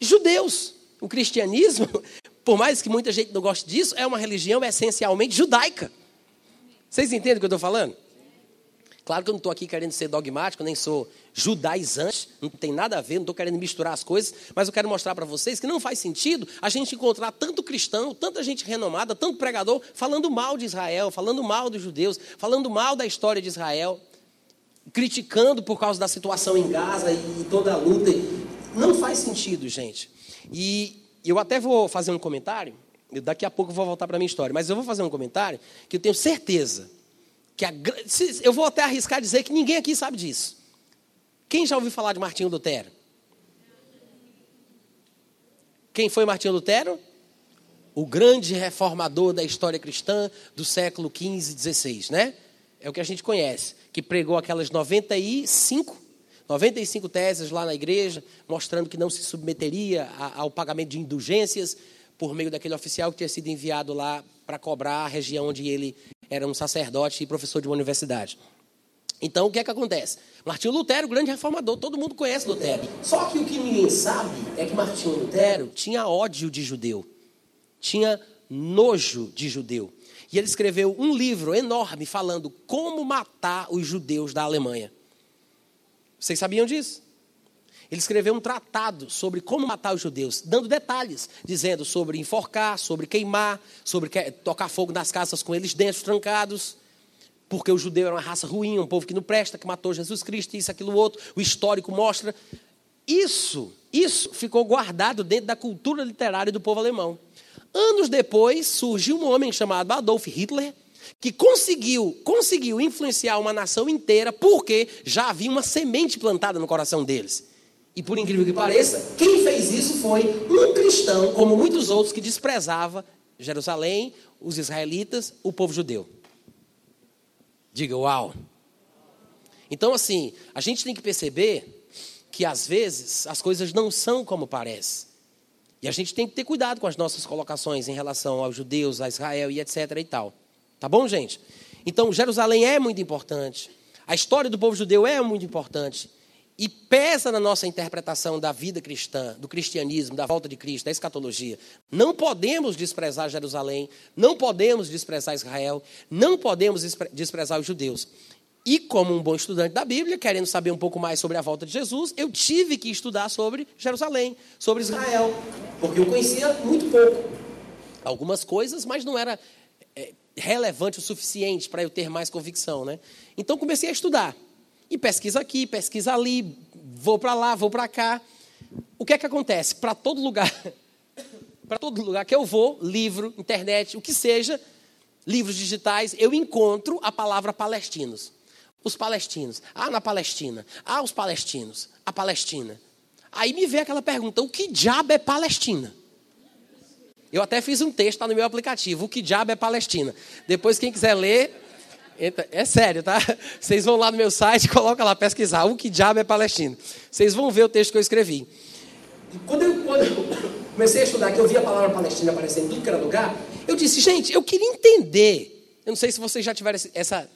B: judeus. O cristianismo, por mais que muita gente não goste disso, é uma religião essencialmente judaica. Vocês entendem o que eu estou falando? Claro que eu não estou aqui querendo ser dogmático, nem sou judaizante, não tem nada a ver, não estou querendo misturar as coisas, mas eu quero mostrar para vocês que não faz sentido a gente encontrar tanto cristão, tanta gente renomada, tanto pregador, falando mal de Israel, falando mal dos judeus, falando mal da história de Israel, criticando por causa da situação em Gaza e toda a luta. Não faz sentido, gente. E eu até vou fazer um comentário, daqui a pouco eu vou voltar para a minha história, mas eu vou fazer um comentário que eu tenho certeza que a, eu vou até arriscar dizer que ninguém aqui sabe disso. Quem já ouviu falar de Martinho Lutero? Quem foi Martinho Lutero? O grande reformador da história cristã do século XV e XVI, né? É o que a gente conhece, que pregou aquelas 95, 95 teses lá na igreja, mostrando que não se submeteria ao pagamento de indulgências por meio daquele oficial que tinha sido enviado lá para cobrar a região onde ele era um sacerdote e professor de uma universidade. Então, o que é que acontece? Martinho Lutero, grande reformador, todo mundo conhece Lutero. Só que o que ninguém sabe é que Martinho Lutero tinha ódio de judeu, tinha nojo de judeu. E ele escreveu um livro enorme falando como matar os judeus da Alemanha. Vocês sabiam disso? Ele escreveu um tratado sobre como matar os judeus, dando detalhes, dizendo sobre enforcar, sobre queimar, sobre tocar fogo nas casas com eles dentro, trancados porque o judeu era uma raça ruim, um povo que não presta, que matou Jesus Cristo, isso, aquilo, outro. O histórico mostra. Isso, isso ficou guardado dentro da cultura literária do povo alemão. Anos depois, surgiu um homem chamado Adolf Hitler, que conseguiu, conseguiu influenciar uma nação inteira, porque já havia uma semente plantada no coração deles. E por incrível que pareça, quem fez isso foi um cristão, como muitos outros, que desprezava Jerusalém, os israelitas, o povo judeu. Diga uau. Então, assim, a gente tem que perceber que às vezes as coisas não são como parece. E a gente tem que ter cuidado com as nossas colocações em relação aos judeus, a Israel e etc e tal. Tá bom, gente? Então, Jerusalém é muito importante. A história do povo judeu é muito importante. E pesa na nossa interpretação da vida cristã, do cristianismo, da volta de Cristo, da escatologia. Não podemos desprezar Jerusalém, não podemos desprezar Israel, não podemos desprezar os judeus. E como um bom estudante da Bíblia, querendo saber um pouco mais sobre a volta de Jesus, eu tive que estudar sobre Jerusalém, sobre Israel, porque eu conhecia muito pouco. Algumas coisas, mas não era relevante o suficiente para eu ter mais convicção, né? Então comecei a estudar. E pesquisa aqui, pesquisa ali, vou para lá, vou para cá. O que é que acontece? Para todo lugar, para todo lugar que eu vou, livro, internet, o que seja, livros digitais, eu encontro a palavra palestinos. Os palestinos. Ah, na Palestina. Ah, os palestinos. A Palestina. Aí me vem aquela pergunta: o que diabo é Palestina? Eu até fiz um texto, está no meu aplicativo. O que diabo é Palestina? Depois, quem quiser ler, é sério, tá? Vocês vão lá no meu site, coloca lá, pesquisar. O que diabo é Palestina? Vocês vão ver o texto que eu escrevi. Quando eu, quando eu comecei a estudar, que eu vi a palavra Palestina aparecendo em tudo que era lugar, eu disse, gente, eu queria entender. Eu não sei se vocês já tiveram essa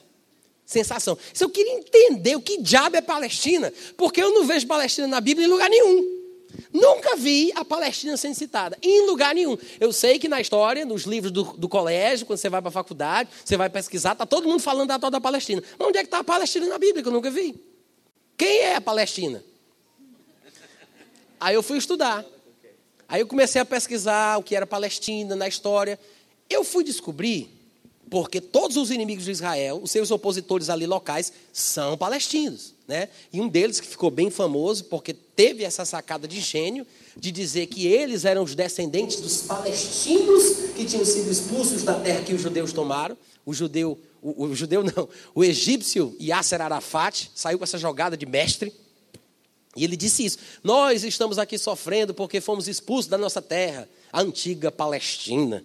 B: sensação. Se eu queria entender o que diabo é Palestina, porque eu não vejo Palestina na Bíblia em lugar nenhum. Nunca vi a Palestina sendo citada, em lugar nenhum. Eu sei que na história, nos livros do, do colégio, quando você vai para a faculdade, você vai pesquisar, está todo mundo falando da tal da Palestina. Mas onde é que está a Palestina na Bíblia, que eu nunca vi? Quem é a Palestina? Aí eu fui estudar. Aí eu comecei a pesquisar o que era Palestina na história. Eu fui descobrir porque todos os inimigos de Israel, os seus opositores ali locais, são palestinos. Né? E um deles que ficou bem famoso, porque teve essa sacada de gênio, de dizer que eles eram os descendentes dos palestinos que tinham sido expulsos da terra que os judeus tomaram. O judeu, o, o judeu não, o egípcio Yasser Arafat saiu com essa jogada de mestre. E ele disse isso: Nós estamos aqui sofrendo porque fomos expulsos da nossa terra, a antiga Palestina.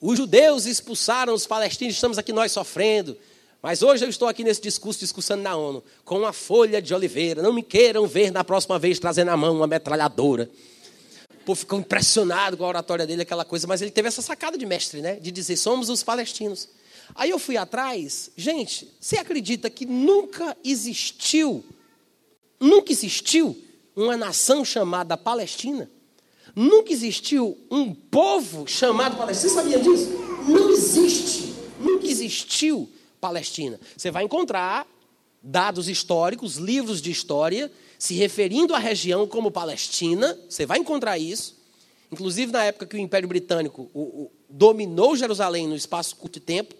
B: Os judeus expulsaram os palestinos, estamos aqui nós sofrendo. Mas hoje eu estou aqui nesse discurso, discussando na ONU, com uma folha de oliveira. Não me queiram ver na próxima vez trazendo na mão uma metralhadora. Povo ficou impressionado com a oratória dele, aquela coisa. Mas ele teve essa sacada de mestre, né? De dizer, somos os palestinos. Aí eu fui atrás. Gente, você acredita que nunca existiu, nunca existiu uma nação chamada Palestina? Nunca existiu um povo chamado Palestina. Você sabia disso? Não existe. Nunca existiu Palestina. Você vai encontrar dados históricos, livros de história, se referindo à região como Palestina. Você vai encontrar isso. Inclusive, na época que o Império Britânico o, o, dominou Jerusalém no espaço curto de tempo,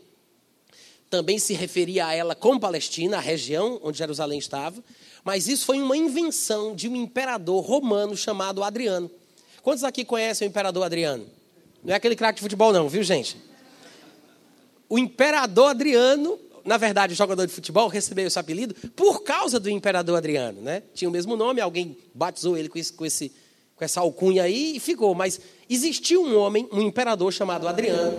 B: também se referia a ela como Palestina, a região onde Jerusalém estava. Mas isso foi uma invenção de um imperador romano chamado Adriano. Quantos aqui conhecem o imperador Adriano? Não é aquele craque de futebol, não, viu, gente? O imperador Adriano, na verdade, jogador de futebol recebeu esse apelido por causa do imperador Adriano. Né? Tinha o mesmo nome, alguém batizou ele com, esse, com, esse, com essa alcunha aí e ficou. Mas existiu um homem, um imperador chamado Adriano,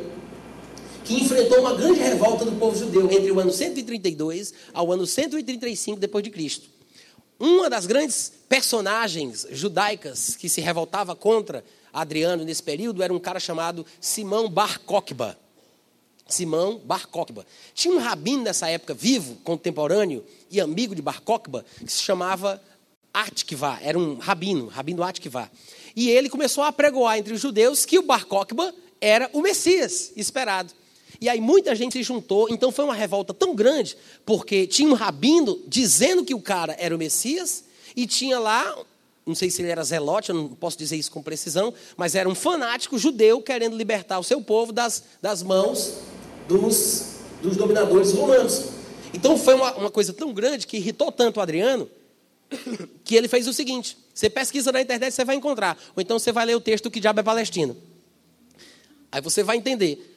B: que enfrentou uma grande revolta do povo judeu entre o ano 132 ao ano 135 depois de Cristo. Uma das grandes personagens judaicas que se revoltava contra Adriano nesse período era um cara chamado Simão Bar Kokhba. Simão Bar Kokhba. Tinha um rabino nessa época vivo, contemporâneo e amigo de Bar Kokhba, que se chamava Atkivá, era um rabino, rabino Atkivá. E ele começou a pregoar entre os judeus que o Bar Kokhba era o Messias esperado. E aí muita gente se juntou, então foi uma revolta tão grande, porque tinha um rabino dizendo que o cara era o Messias, e tinha lá, não sei se ele era zelote, eu não posso dizer isso com precisão, mas era um fanático judeu querendo libertar o seu povo das, das mãos dos, dos dominadores romanos. Então foi uma, uma coisa tão grande que irritou tanto o Adriano, que ele fez o seguinte: você pesquisa na internet, você vai encontrar. Ou então você vai ler o texto que diabo é Palestina. Aí você vai entender.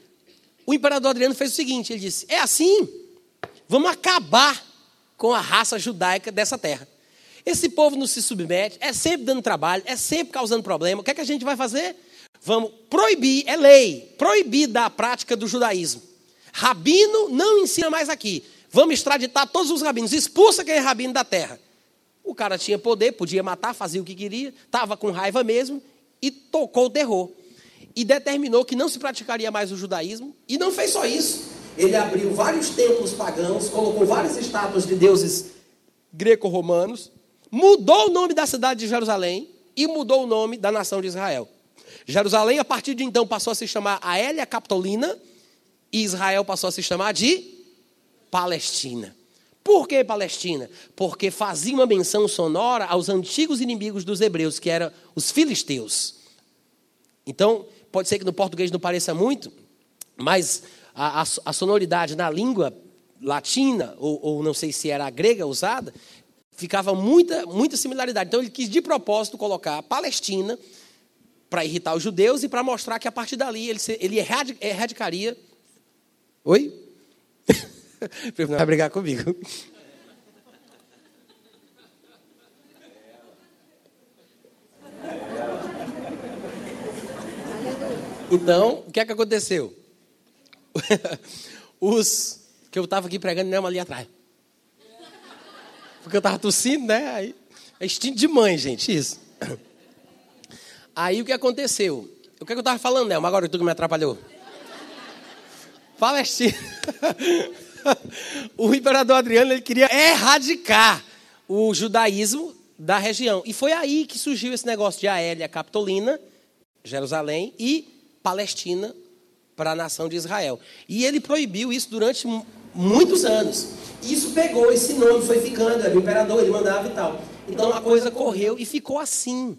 B: O imperador Adriano fez o seguinte: ele disse: é assim, vamos acabar com a raça judaica dessa terra. Esse povo não se submete, é sempre dando trabalho, é sempre causando problema. O que é que a gente vai fazer? Vamos proibir, é lei, proibir da prática do judaísmo. Rabino não ensina mais aqui. Vamos extraditar todos os rabinos, expulsa quem é rabino da terra. O cara tinha poder, podia matar, fazia o que queria, estava com raiva mesmo e tocou o terror. E determinou que não se praticaria mais o judaísmo. E não fez só isso. Ele abriu vários templos pagãos, colocou várias estátuas de deuses greco-romanos, mudou o nome da cidade de Jerusalém e mudou o nome da nação de Israel. Jerusalém, a partir de então, passou a se chamar Aélia Capitolina e Israel passou a se chamar de Palestina. Por que Palestina? Porque fazia uma menção sonora aos antigos inimigos dos hebreus, que eram os filisteus. Então, pode ser que no português não pareça muito, mas a, a, a sonoridade na língua latina, ou, ou, não sei se era a grega usada, ficava muita, muita similaridade. Então ele quis de propósito colocar a Palestina para irritar os judeus e para mostrar que a partir dali ele, ele erradicaria. Oi? Vai brigar comigo. Então, o que é que aconteceu? Os que eu estava aqui pregando mesmo ali atrás. Porque eu estava tossindo, né? Aí, é instinto de mãe, gente, isso. Aí o que aconteceu? O que, é que eu estava falando, Nelma? Agora tu que me atrapalhou. Palestina. o imperador Adriano ele queria erradicar o judaísmo da região. E foi aí que surgiu esse negócio de Aélia Capitolina, Jerusalém, e Palestina para a nação de Israel. E ele proibiu isso durante muitos anos. Isso pegou, esse nome foi ficando, era o imperador, ele mandava e tal. Então a coisa correu e ficou assim.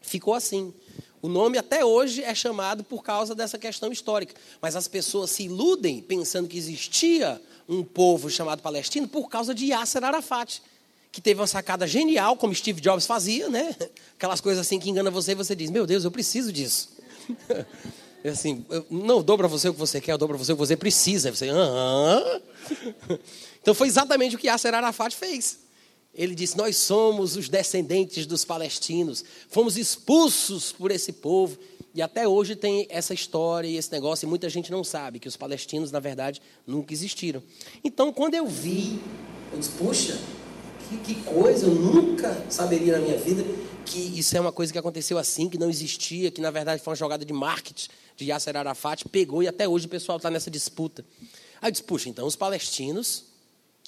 B: Ficou assim. O nome até hoje é chamado por causa dessa questão histórica. Mas as pessoas se iludem pensando que existia um povo chamado palestino por causa de Yasser Arafat, que teve uma sacada genial, como Steve Jobs fazia, né? Aquelas coisas assim que engana você e você diz: Meu Deus, eu preciso disso. É assim, eu não dou para você o que você quer, eu dou para você o que você precisa. Você, aham. Então foi exatamente o que Yasser Arafat fez. Ele disse: Nós somos os descendentes dos palestinos, fomos expulsos por esse povo. E até hoje tem essa história e esse negócio, e muita gente não sabe que os palestinos, na verdade, nunca existiram. Então, quando eu vi, eu disse: Puxa, que, que coisa, eu nunca saberia na minha vida que isso é uma coisa que aconteceu assim, que não existia, que na verdade foi uma jogada de marketing de Yasser Arafat, pegou e até hoje o pessoal está nessa disputa. Aí eu disse, puxa, então os palestinos,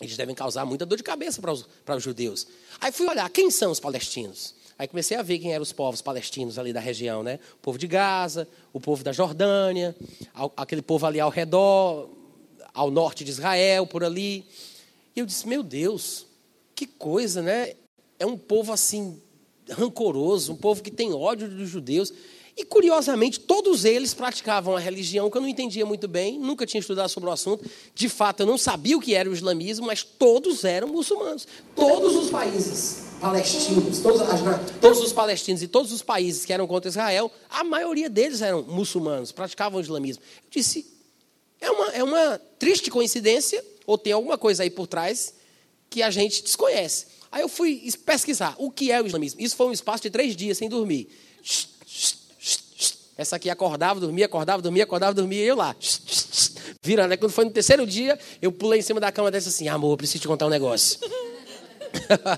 B: eles devem causar muita dor de cabeça para os, para os judeus. Aí fui olhar, quem são os palestinos? Aí comecei a ver quem eram os povos palestinos ali da região, né? O povo de Gaza, o povo da Jordânia, aquele povo ali ao redor, ao norte de Israel, por ali. E eu disse, meu Deus, que coisa, né? É um povo assim rancoroso, um povo que tem ódio dos judeus. E curiosamente, todos eles praticavam a religião que eu não entendia muito bem, nunca tinha estudado sobre o assunto. De fato, eu não sabia o que era o islamismo, mas todos eram muçulmanos. Todos os países palestinos, todos, todos os palestinos e todos os países que eram contra Israel, a maioria deles eram muçulmanos, praticavam o islamismo. Eu disse, é uma, é uma triste coincidência ou tem alguma coisa aí por trás que a gente desconhece. Aí eu fui pesquisar o que é o islamismo. Isso foi um espaço de três dias sem dormir. Essa aqui acordava, dormia, acordava, dormia, acordava, dormia, e eu lá. Virando. Aí quando foi no terceiro dia, eu pulei em cima da cama disse assim: amor, preciso te contar um negócio.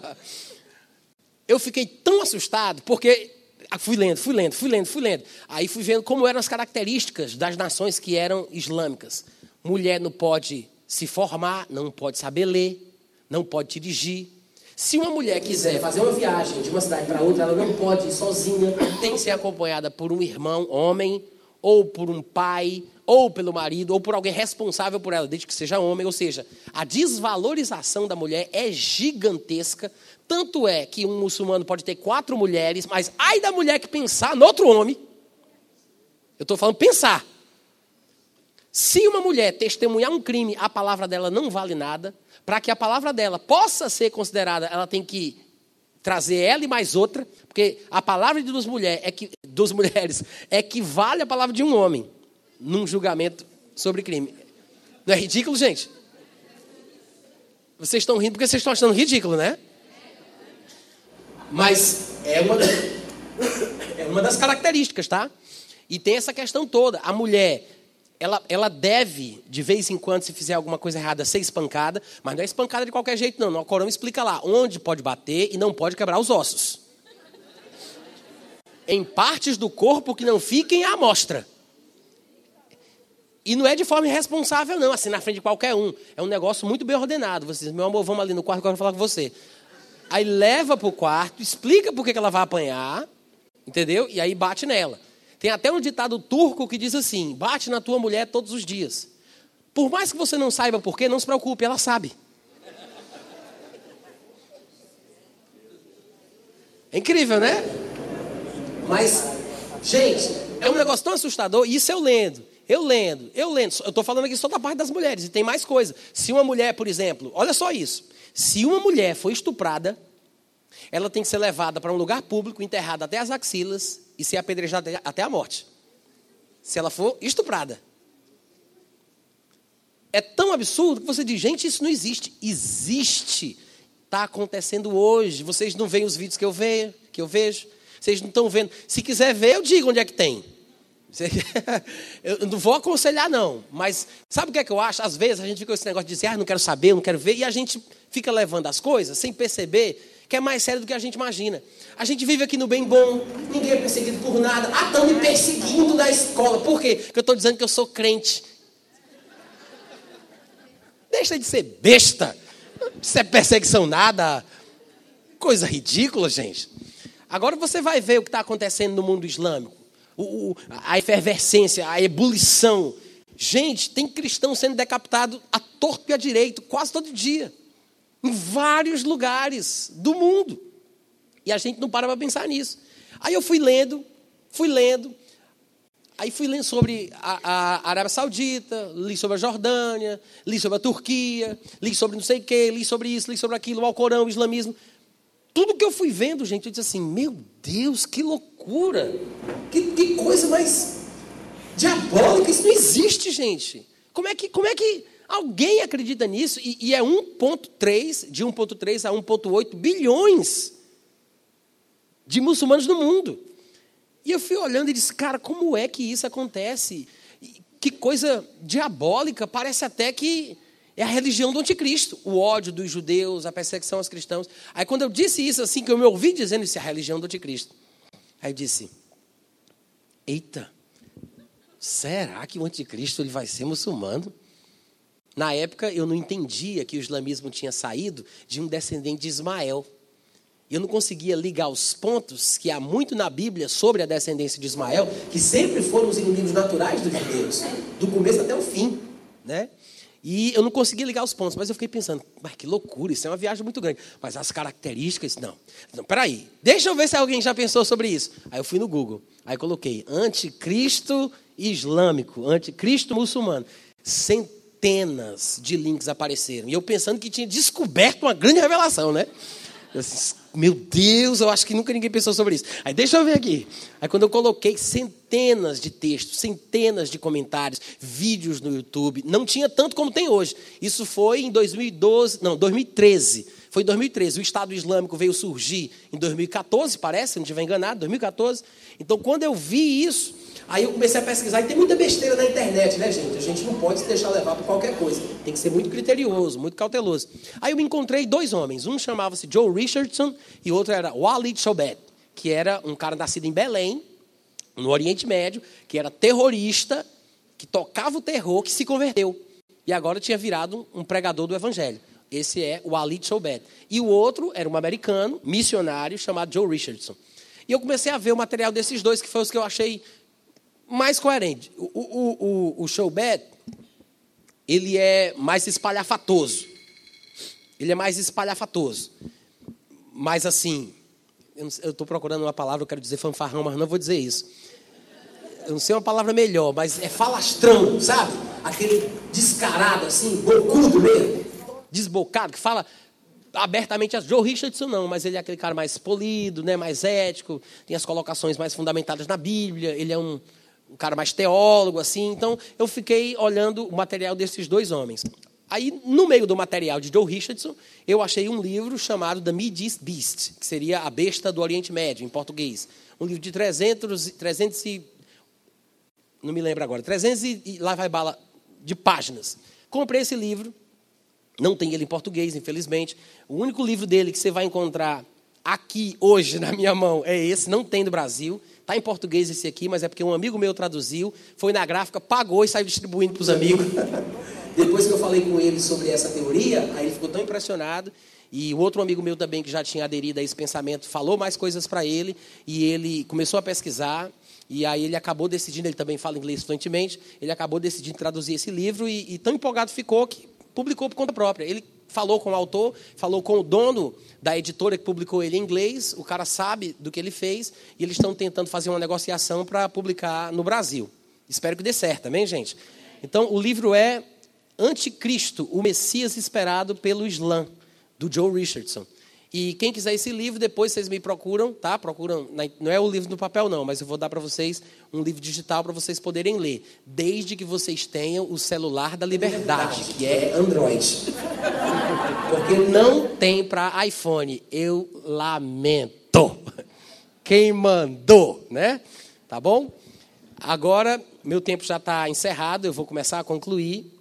B: eu fiquei tão assustado, porque fui lendo, fui lendo, fui lendo, fui lendo. Aí fui vendo como eram as características das nações que eram islâmicas. Mulher não pode se formar, não pode saber ler, não pode dirigir. Se uma mulher quiser fazer uma viagem de uma cidade para outra, ela não pode ir sozinha, tem que ser acompanhada por um irmão, homem, ou por um pai, ou pelo marido, ou por alguém responsável por ela, desde que seja homem. Ou seja, a desvalorização da mulher é gigantesca. Tanto é que um muçulmano pode ter quatro mulheres, mas ai da mulher que pensar no outro homem. Eu estou falando pensar. Se uma mulher testemunhar um crime, a palavra dela não vale nada. Para que a palavra dela possa ser considerada, ela tem que trazer ela e mais outra, porque a palavra de duas, mulher é que, duas mulheres palavra de um homem num julgamento sobre crime. Não é ridículo, gente? Vocês estão rindo porque vocês estão achando ridículo, né? Mas é uma, é uma das características, tá? E tem essa questão toda. A mulher, ela, ela deve, de vez em quando, se fizer alguma coisa errada, ser espancada, mas não é espancada de qualquer jeito, não. O Corão explica lá onde pode bater e não pode quebrar os ossos. Em partes do corpo que não fiquem à mostra. E não é de forma irresponsável, não, assim, na frente de qualquer um. É um negócio muito bem ordenado. Você diz, meu amor, vamos ali no quarto que eu quero falar com você. Aí leva para o quarto, explica por que ela vai apanhar, entendeu? E aí bate nela. Tem até um ditado turco que diz assim: bate na tua mulher todos os dias. Por mais que você não saiba por quê, não se preocupe, ela sabe. É incrível, né? Mas, gente, é um negócio tão assustador, e isso eu lendo. Eu lendo, eu lendo. Eu estou falando aqui só da parte das mulheres, e tem mais coisa. Se uma mulher, por exemplo, olha só isso. Se uma mulher foi estuprada, ela tem que ser levada para um lugar público, enterrada até as axilas e ser apedrejada até a morte. Se ela for estuprada. É tão absurdo que você diz, gente, isso não existe. Existe. Está acontecendo hoje. Vocês não veem os vídeos que eu vejo, que eu vejo. Vocês não estão vendo. Se quiser ver, eu digo onde é que tem. Eu não vou aconselhar, não. Mas sabe o que é que eu acho? Às vezes a gente fica com esse negócio de dizer, ah, não quero saber, não quero ver, e a gente fica levando as coisas sem perceber que é mais sério do que a gente imagina. A gente vive aqui no bem bom, ninguém é perseguido por nada. Ah, estão me perseguindo na escola. Por quê? Porque eu estou dizendo que eu sou crente. Deixa de ser besta. Isso é perseguição nada. Coisa ridícula, gente. Agora você vai ver o que está acontecendo no mundo islâmico o, a efervescência, a ebulição. Gente, tem cristão sendo decapitado a torto e a direito, quase todo dia. Em vários lugares do mundo. E a gente não para para pensar nisso. Aí eu fui lendo, fui lendo. Aí fui lendo sobre a, a Arábia Saudita, li sobre a Jordânia, li sobre a Turquia, li sobre não sei o quê, li sobre isso, li sobre aquilo, o Alcorão, o islamismo. Tudo que eu fui vendo, gente, eu disse assim: meu Deus, que loucura! Que, que coisa mais diabólica! Isso não existe, gente. Como é que, como é que alguém acredita nisso? E, e é 1,3, de 1,3 a 1,8 bilhões de muçulmanos no mundo. E eu fui olhando e disse: cara, como é que isso acontece? Que coisa diabólica! Parece até que é a religião do anticristo, o ódio dos judeus, a perseguição aos cristãos. Aí quando eu disse isso, assim, que eu me ouvi dizendo isso, é a religião do anticristo. Aí eu disse, eita, será que o anticristo ele vai ser muçulmano? Na época eu não entendia que o islamismo tinha saído de um descendente de Ismael. Eu não conseguia ligar os pontos que há muito na Bíblia sobre a descendência de Ismael, que sempre foram os inimigos naturais dos judeus, do começo até o fim, né? E eu não consegui ligar os pontos, mas eu fiquei pensando, mas que loucura, isso é uma viagem muito grande. Mas as características, não. Não, peraí, deixa eu ver se alguém já pensou sobre isso. Aí eu fui no Google, aí coloquei anticristo islâmico, anticristo muçulmano. Centenas de links apareceram. E eu pensando que tinha descoberto uma grande revelação, né? Meu Deus, eu acho que nunca ninguém pensou sobre isso. Aí deixa eu ver aqui. Aí quando eu coloquei centenas de textos, centenas de comentários, vídeos no YouTube, não tinha tanto como tem hoje. Isso foi em 2012, não, 2013. Foi em 2013. O Estado Islâmico veio surgir em 2014, parece, se não estiver enganado, 2014. Então quando eu vi isso, Aí eu comecei a pesquisar, e tem muita besteira na internet, né, gente? A gente não pode se deixar levar por qualquer coisa. Tem que ser muito criterioso, muito cauteloso. Aí eu encontrei dois homens. Um chamava-se Joe Richardson e outro era Walid Shobat, que era um cara nascido em Belém, no Oriente Médio, que era terrorista, que tocava o terror, que se converteu. E agora tinha virado um pregador do evangelho. Esse é o Ali Chobet. E o outro era um americano, missionário, chamado Joe Richardson. E eu comecei a ver o material desses dois, que foi os que eu achei mais coerente. O, o, o, o showbad, ele é mais espalhafatoso. Ele é mais espalhafatoso. Mas assim, eu estou procurando uma palavra, eu quero dizer fanfarrão, mas não vou dizer isso. Eu não sei uma palavra melhor, mas é falastrão, sabe? Aquele descarado, assim, bocudo mesmo. Desbocado, que fala abertamente Joe Richardson não, mas ele é aquele cara mais polido, né, mais ético, tem as colocações mais fundamentadas na Bíblia, ele é um, um cara mais teólogo, assim. Então, eu fiquei olhando o material desses dois homens. Aí, no meio do material de Joe Richardson, eu achei um livro chamado The Mid-East Beast, que seria A Besta do Oriente Médio, em português. Um livro de 300, 300 e... Não me lembro agora. 300 e lá vai bala de páginas. Comprei esse livro. Não tem ele em português, infelizmente. O único livro dele que você vai encontrar aqui, hoje, na minha mão, é esse. Não tem no Brasil. Está em português esse aqui, mas é porque um amigo meu traduziu, foi na gráfica, pagou e saiu distribuindo para os amigos. Depois que eu falei com ele sobre essa teoria, aí ele ficou tão impressionado. E o outro amigo meu também, que já tinha aderido a esse pensamento, falou mais coisas para ele. E ele começou a pesquisar. E aí ele acabou decidindo, ele também fala inglês fluentemente, ele acabou decidindo traduzir esse livro. E, e tão empolgado ficou que publicou por conta própria. Ele falou com o autor, falou com o dono da editora que publicou ele em inglês, o cara sabe do que ele fez, e eles estão tentando fazer uma negociação para publicar no Brasil. Espero que dê certo, também, gente? Então, o livro é Anticristo, o Messias esperado pelo Islã, do Joe Richardson. E quem quiser esse livro, depois vocês me procuram, tá? Procuram, não é o livro no papel não, mas eu vou dar para vocês um livro digital para vocês poderem ler, desde que vocês tenham o celular da liberdade, que é Android. Porque não tem para iPhone. Eu lamento. Quem mandou, né? Tá bom? Agora, meu tempo já está encerrado, eu vou começar a concluir.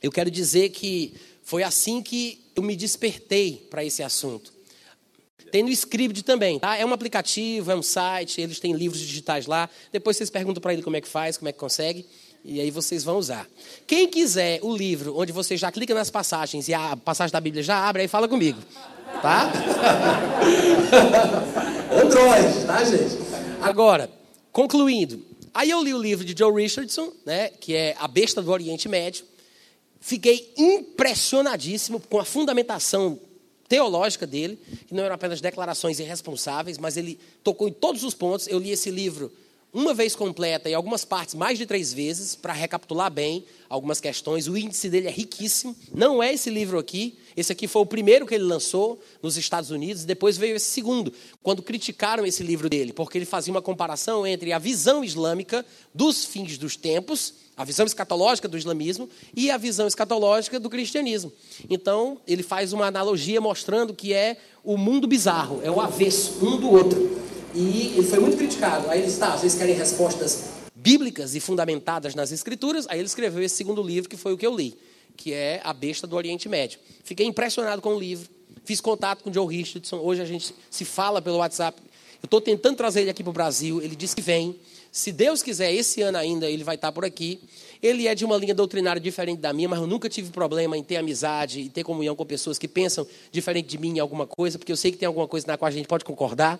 B: Eu quero dizer que foi assim que eu me despertei para esse assunto. Tem no Scribd também, tá? É um aplicativo, é um site, eles têm livros digitais lá. Depois vocês perguntam para ele como é que faz, como é que consegue, e aí vocês vão usar. Quem quiser o livro onde você já clica nas passagens e a passagem da Bíblia já abre, aí fala comigo, tá? Android, tá, gente? Agora, concluindo. Aí eu li o livro de Joe Richardson, né, que é A Besta do Oriente Médio. Fiquei impressionadíssimo com a fundamentação teológica dele, que não eram apenas declarações irresponsáveis, mas ele tocou em todos os pontos. Eu li esse livro uma vez completa e algumas partes mais de três vezes para recapitular bem algumas questões. O índice dele é riquíssimo. Não é esse livro aqui. Esse aqui foi o primeiro que ele lançou nos Estados Unidos. Depois veio esse segundo, quando criticaram esse livro dele, porque ele fazia uma comparação entre a visão islâmica dos fins dos tempos a visão escatológica do islamismo e a visão escatológica do cristianismo. Então, ele faz uma analogia mostrando que é o mundo bizarro, é o avesso, um do outro. E ele foi muito criticado. Aí ele está, vocês querem respostas bíblicas e fundamentadas nas escrituras? Aí ele escreveu esse segundo livro, que foi o que eu li, que é A Besta do Oriente Médio. Fiquei impressionado com o livro. Fiz contato com o Joe Richardson. Hoje a gente se fala pelo WhatsApp. Eu estou tentando trazer ele aqui para o Brasil. Ele disse que vem. Se Deus quiser, esse ano ainda ele vai estar por aqui. Ele é de uma linha doutrinária diferente da minha, mas eu nunca tive problema em ter amizade e ter comunhão com pessoas que pensam diferente de mim em alguma coisa, porque eu sei que tem alguma coisa na qual a gente pode concordar.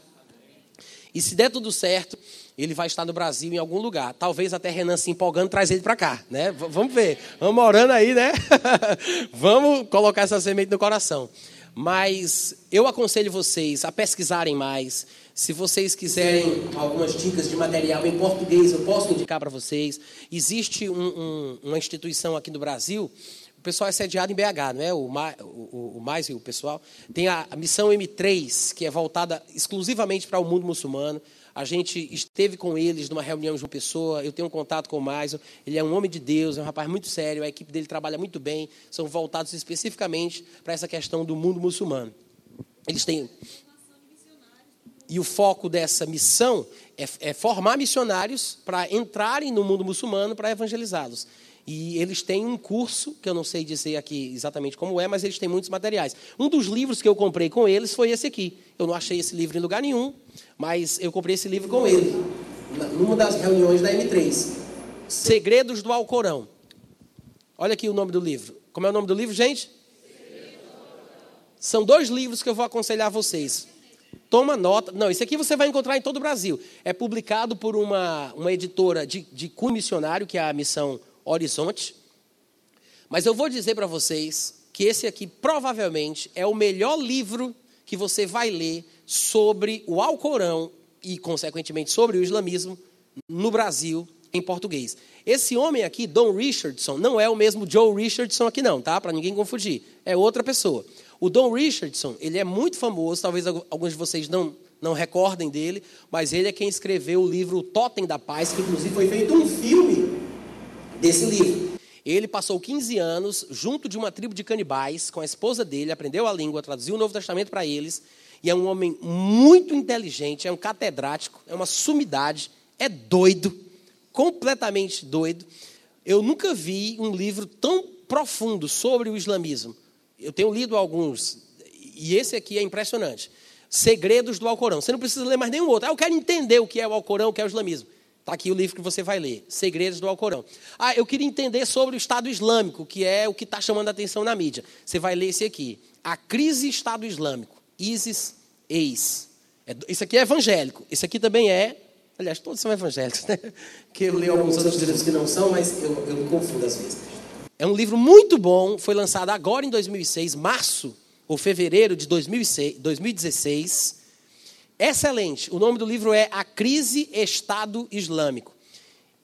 B: E se der tudo certo, ele vai estar no Brasil em algum lugar. Talvez até Renan se empolgando traz ele para cá, né? V vamos ver. Vamos orando aí, né? vamos colocar essa semente no coração. Mas eu aconselho vocês a pesquisarem mais, se vocês quiserem algumas dicas de material em português, eu posso indicar para vocês. Existe um, um, uma instituição aqui no Brasil pessoal é sediado em BH, não é? O, o, o Mais e o pessoal. Tem a, a missão M3, que é voltada exclusivamente para o mundo muçulmano. A gente esteve com eles numa reunião de uma pessoa, eu tenho um contato com o Mais, ele é um homem de Deus, é um rapaz muito sério, a equipe dele trabalha muito bem, são voltados especificamente para essa questão do mundo muçulmano. Eles têm. E o foco dessa missão é, é formar missionários para entrarem no mundo muçulmano para evangelizá-los. E eles têm um curso, que eu não sei dizer aqui exatamente como é, mas eles têm muitos materiais. Um dos livros que eu comprei com eles foi esse aqui. Eu não achei esse livro em lugar nenhum, mas eu comprei esse livro com ele, numa das reuniões da M3. Segredos do Alcorão. Olha aqui o nome do livro. Como é o nome do livro, gente? São dois livros que eu vou aconselhar vocês. Toma nota. Não, esse aqui você vai encontrar em todo o Brasil. É publicado por uma, uma editora de, de cunho missionário, que é a Missão Horizonte. Mas eu vou dizer para vocês que esse aqui provavelmente é o melhor livro que você vai ler sobre o Alcorão e, consequentemente, sobre o islamismo no Brasil em português. Esse homem aqui, Don Richardson, não é o mesmo Joe Richardson aqui não, tá? Para ninguém confundir. É outra pessoa. O Don Richardson, ele é muito famoso, talvez alguns de vocês não não recordem dele, mas ele é quem escreveu o livro O Totem da Paz, que inclusive foi feito um filme desse livro. Ele passou 15 anos junto de uma tribo de canibais com a esposa dele, aprendeu a língua, traduziu o Novo Testamento para eles, e é um homem muito inteligente, é um catedrático, é uma sumidade, é doido, completamente doido. Eu nunca vi um livro tão profundo sobre o islamismo. Eu tenho lido alguns, e esse aqui é impressionante. Segredos do Alcorão. Você não precisa ler mais nenhum outro. Ah, eu quero entender o que é o Alcorão, o que é o islamismo. Está aqui o livro que você vai ler, Segredos do Alcorão. Ah, eu queria entender sobre o Estado Islâmico, que é o que está chamando a atenção na mídia. Você vai ler esse aqui, A Crise Estado Islâmico, ISIS. É, esse aqui é evangélico, esse aqui também é, aliás, todos são evangélicos, né? Que eu leio alguns outros livros que não são, mas eu, eu me confundo às vezes. É um livro muito bom, foi lançado agora em 2006, março ou fevereiro de 2006, 2016 excelente. O nome do livro é A Crise Estado Islâmico.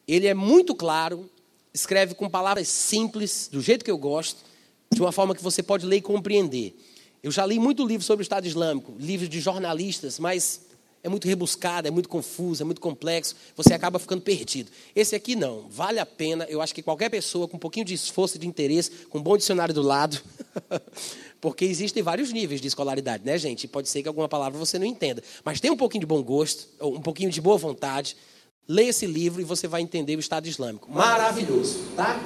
B: Ele é muito claro, escreve com palavras simples, do jeito que eu gosto, de uma forma que você pode ler e compreender. Eu já li muito livro sobre o Estado Islâmico, livros de jornalistas, mas é muito rebuscado, é muito confuso, é muito complexo, você acaba ficando perdido. Esse aqui não, vale a pena. Eu acho que qualquer pessoa com um pouquinho de esforço e de interesse, com um bom dicionário do lado, porque existem vários níveis de escolaridade, né, gente? Pode ser que alguma palavra você não entenda, mas tem um pouquinho de bom gosto, um pouquinho de boa vontade. Leia esse livro e você vai entender o Estado Islâmico. Maravilhoso, tá?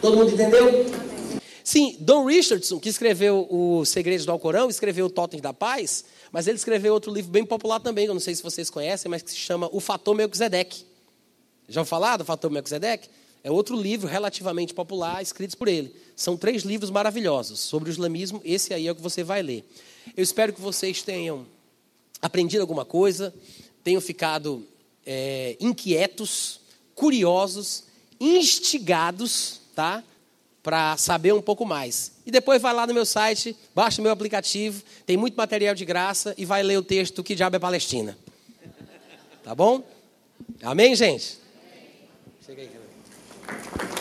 B: Todo mundo entendeu? Sim, Don Richardson, que escreveu Os Segredos do Alcorão, escreveu o Totem da Paz, mas ele escreveu outro livro bem popular também, eu não sei se vocês conhecem, mas que se chama O Fator Melquisedeque. Já ouviu falar do Fator Melquisedeque? É outro livro relativamente popular, escrito por ele. São três livros maravilhosos sobre o islamismo. Esse aí é o que você vai ler. Eu espero que vocês tenham aprendido alguma coisa, tenham ficado é, inquietos, curiosos, instigados, tá? para saber um pouco mais. E depois vai lá no meu site, baixa o meu aplicativo, tem muito material de graça e vai ler o texto Que Diabo é Palestina. Tá bom? Amém, gente? Chega aí, Thank you.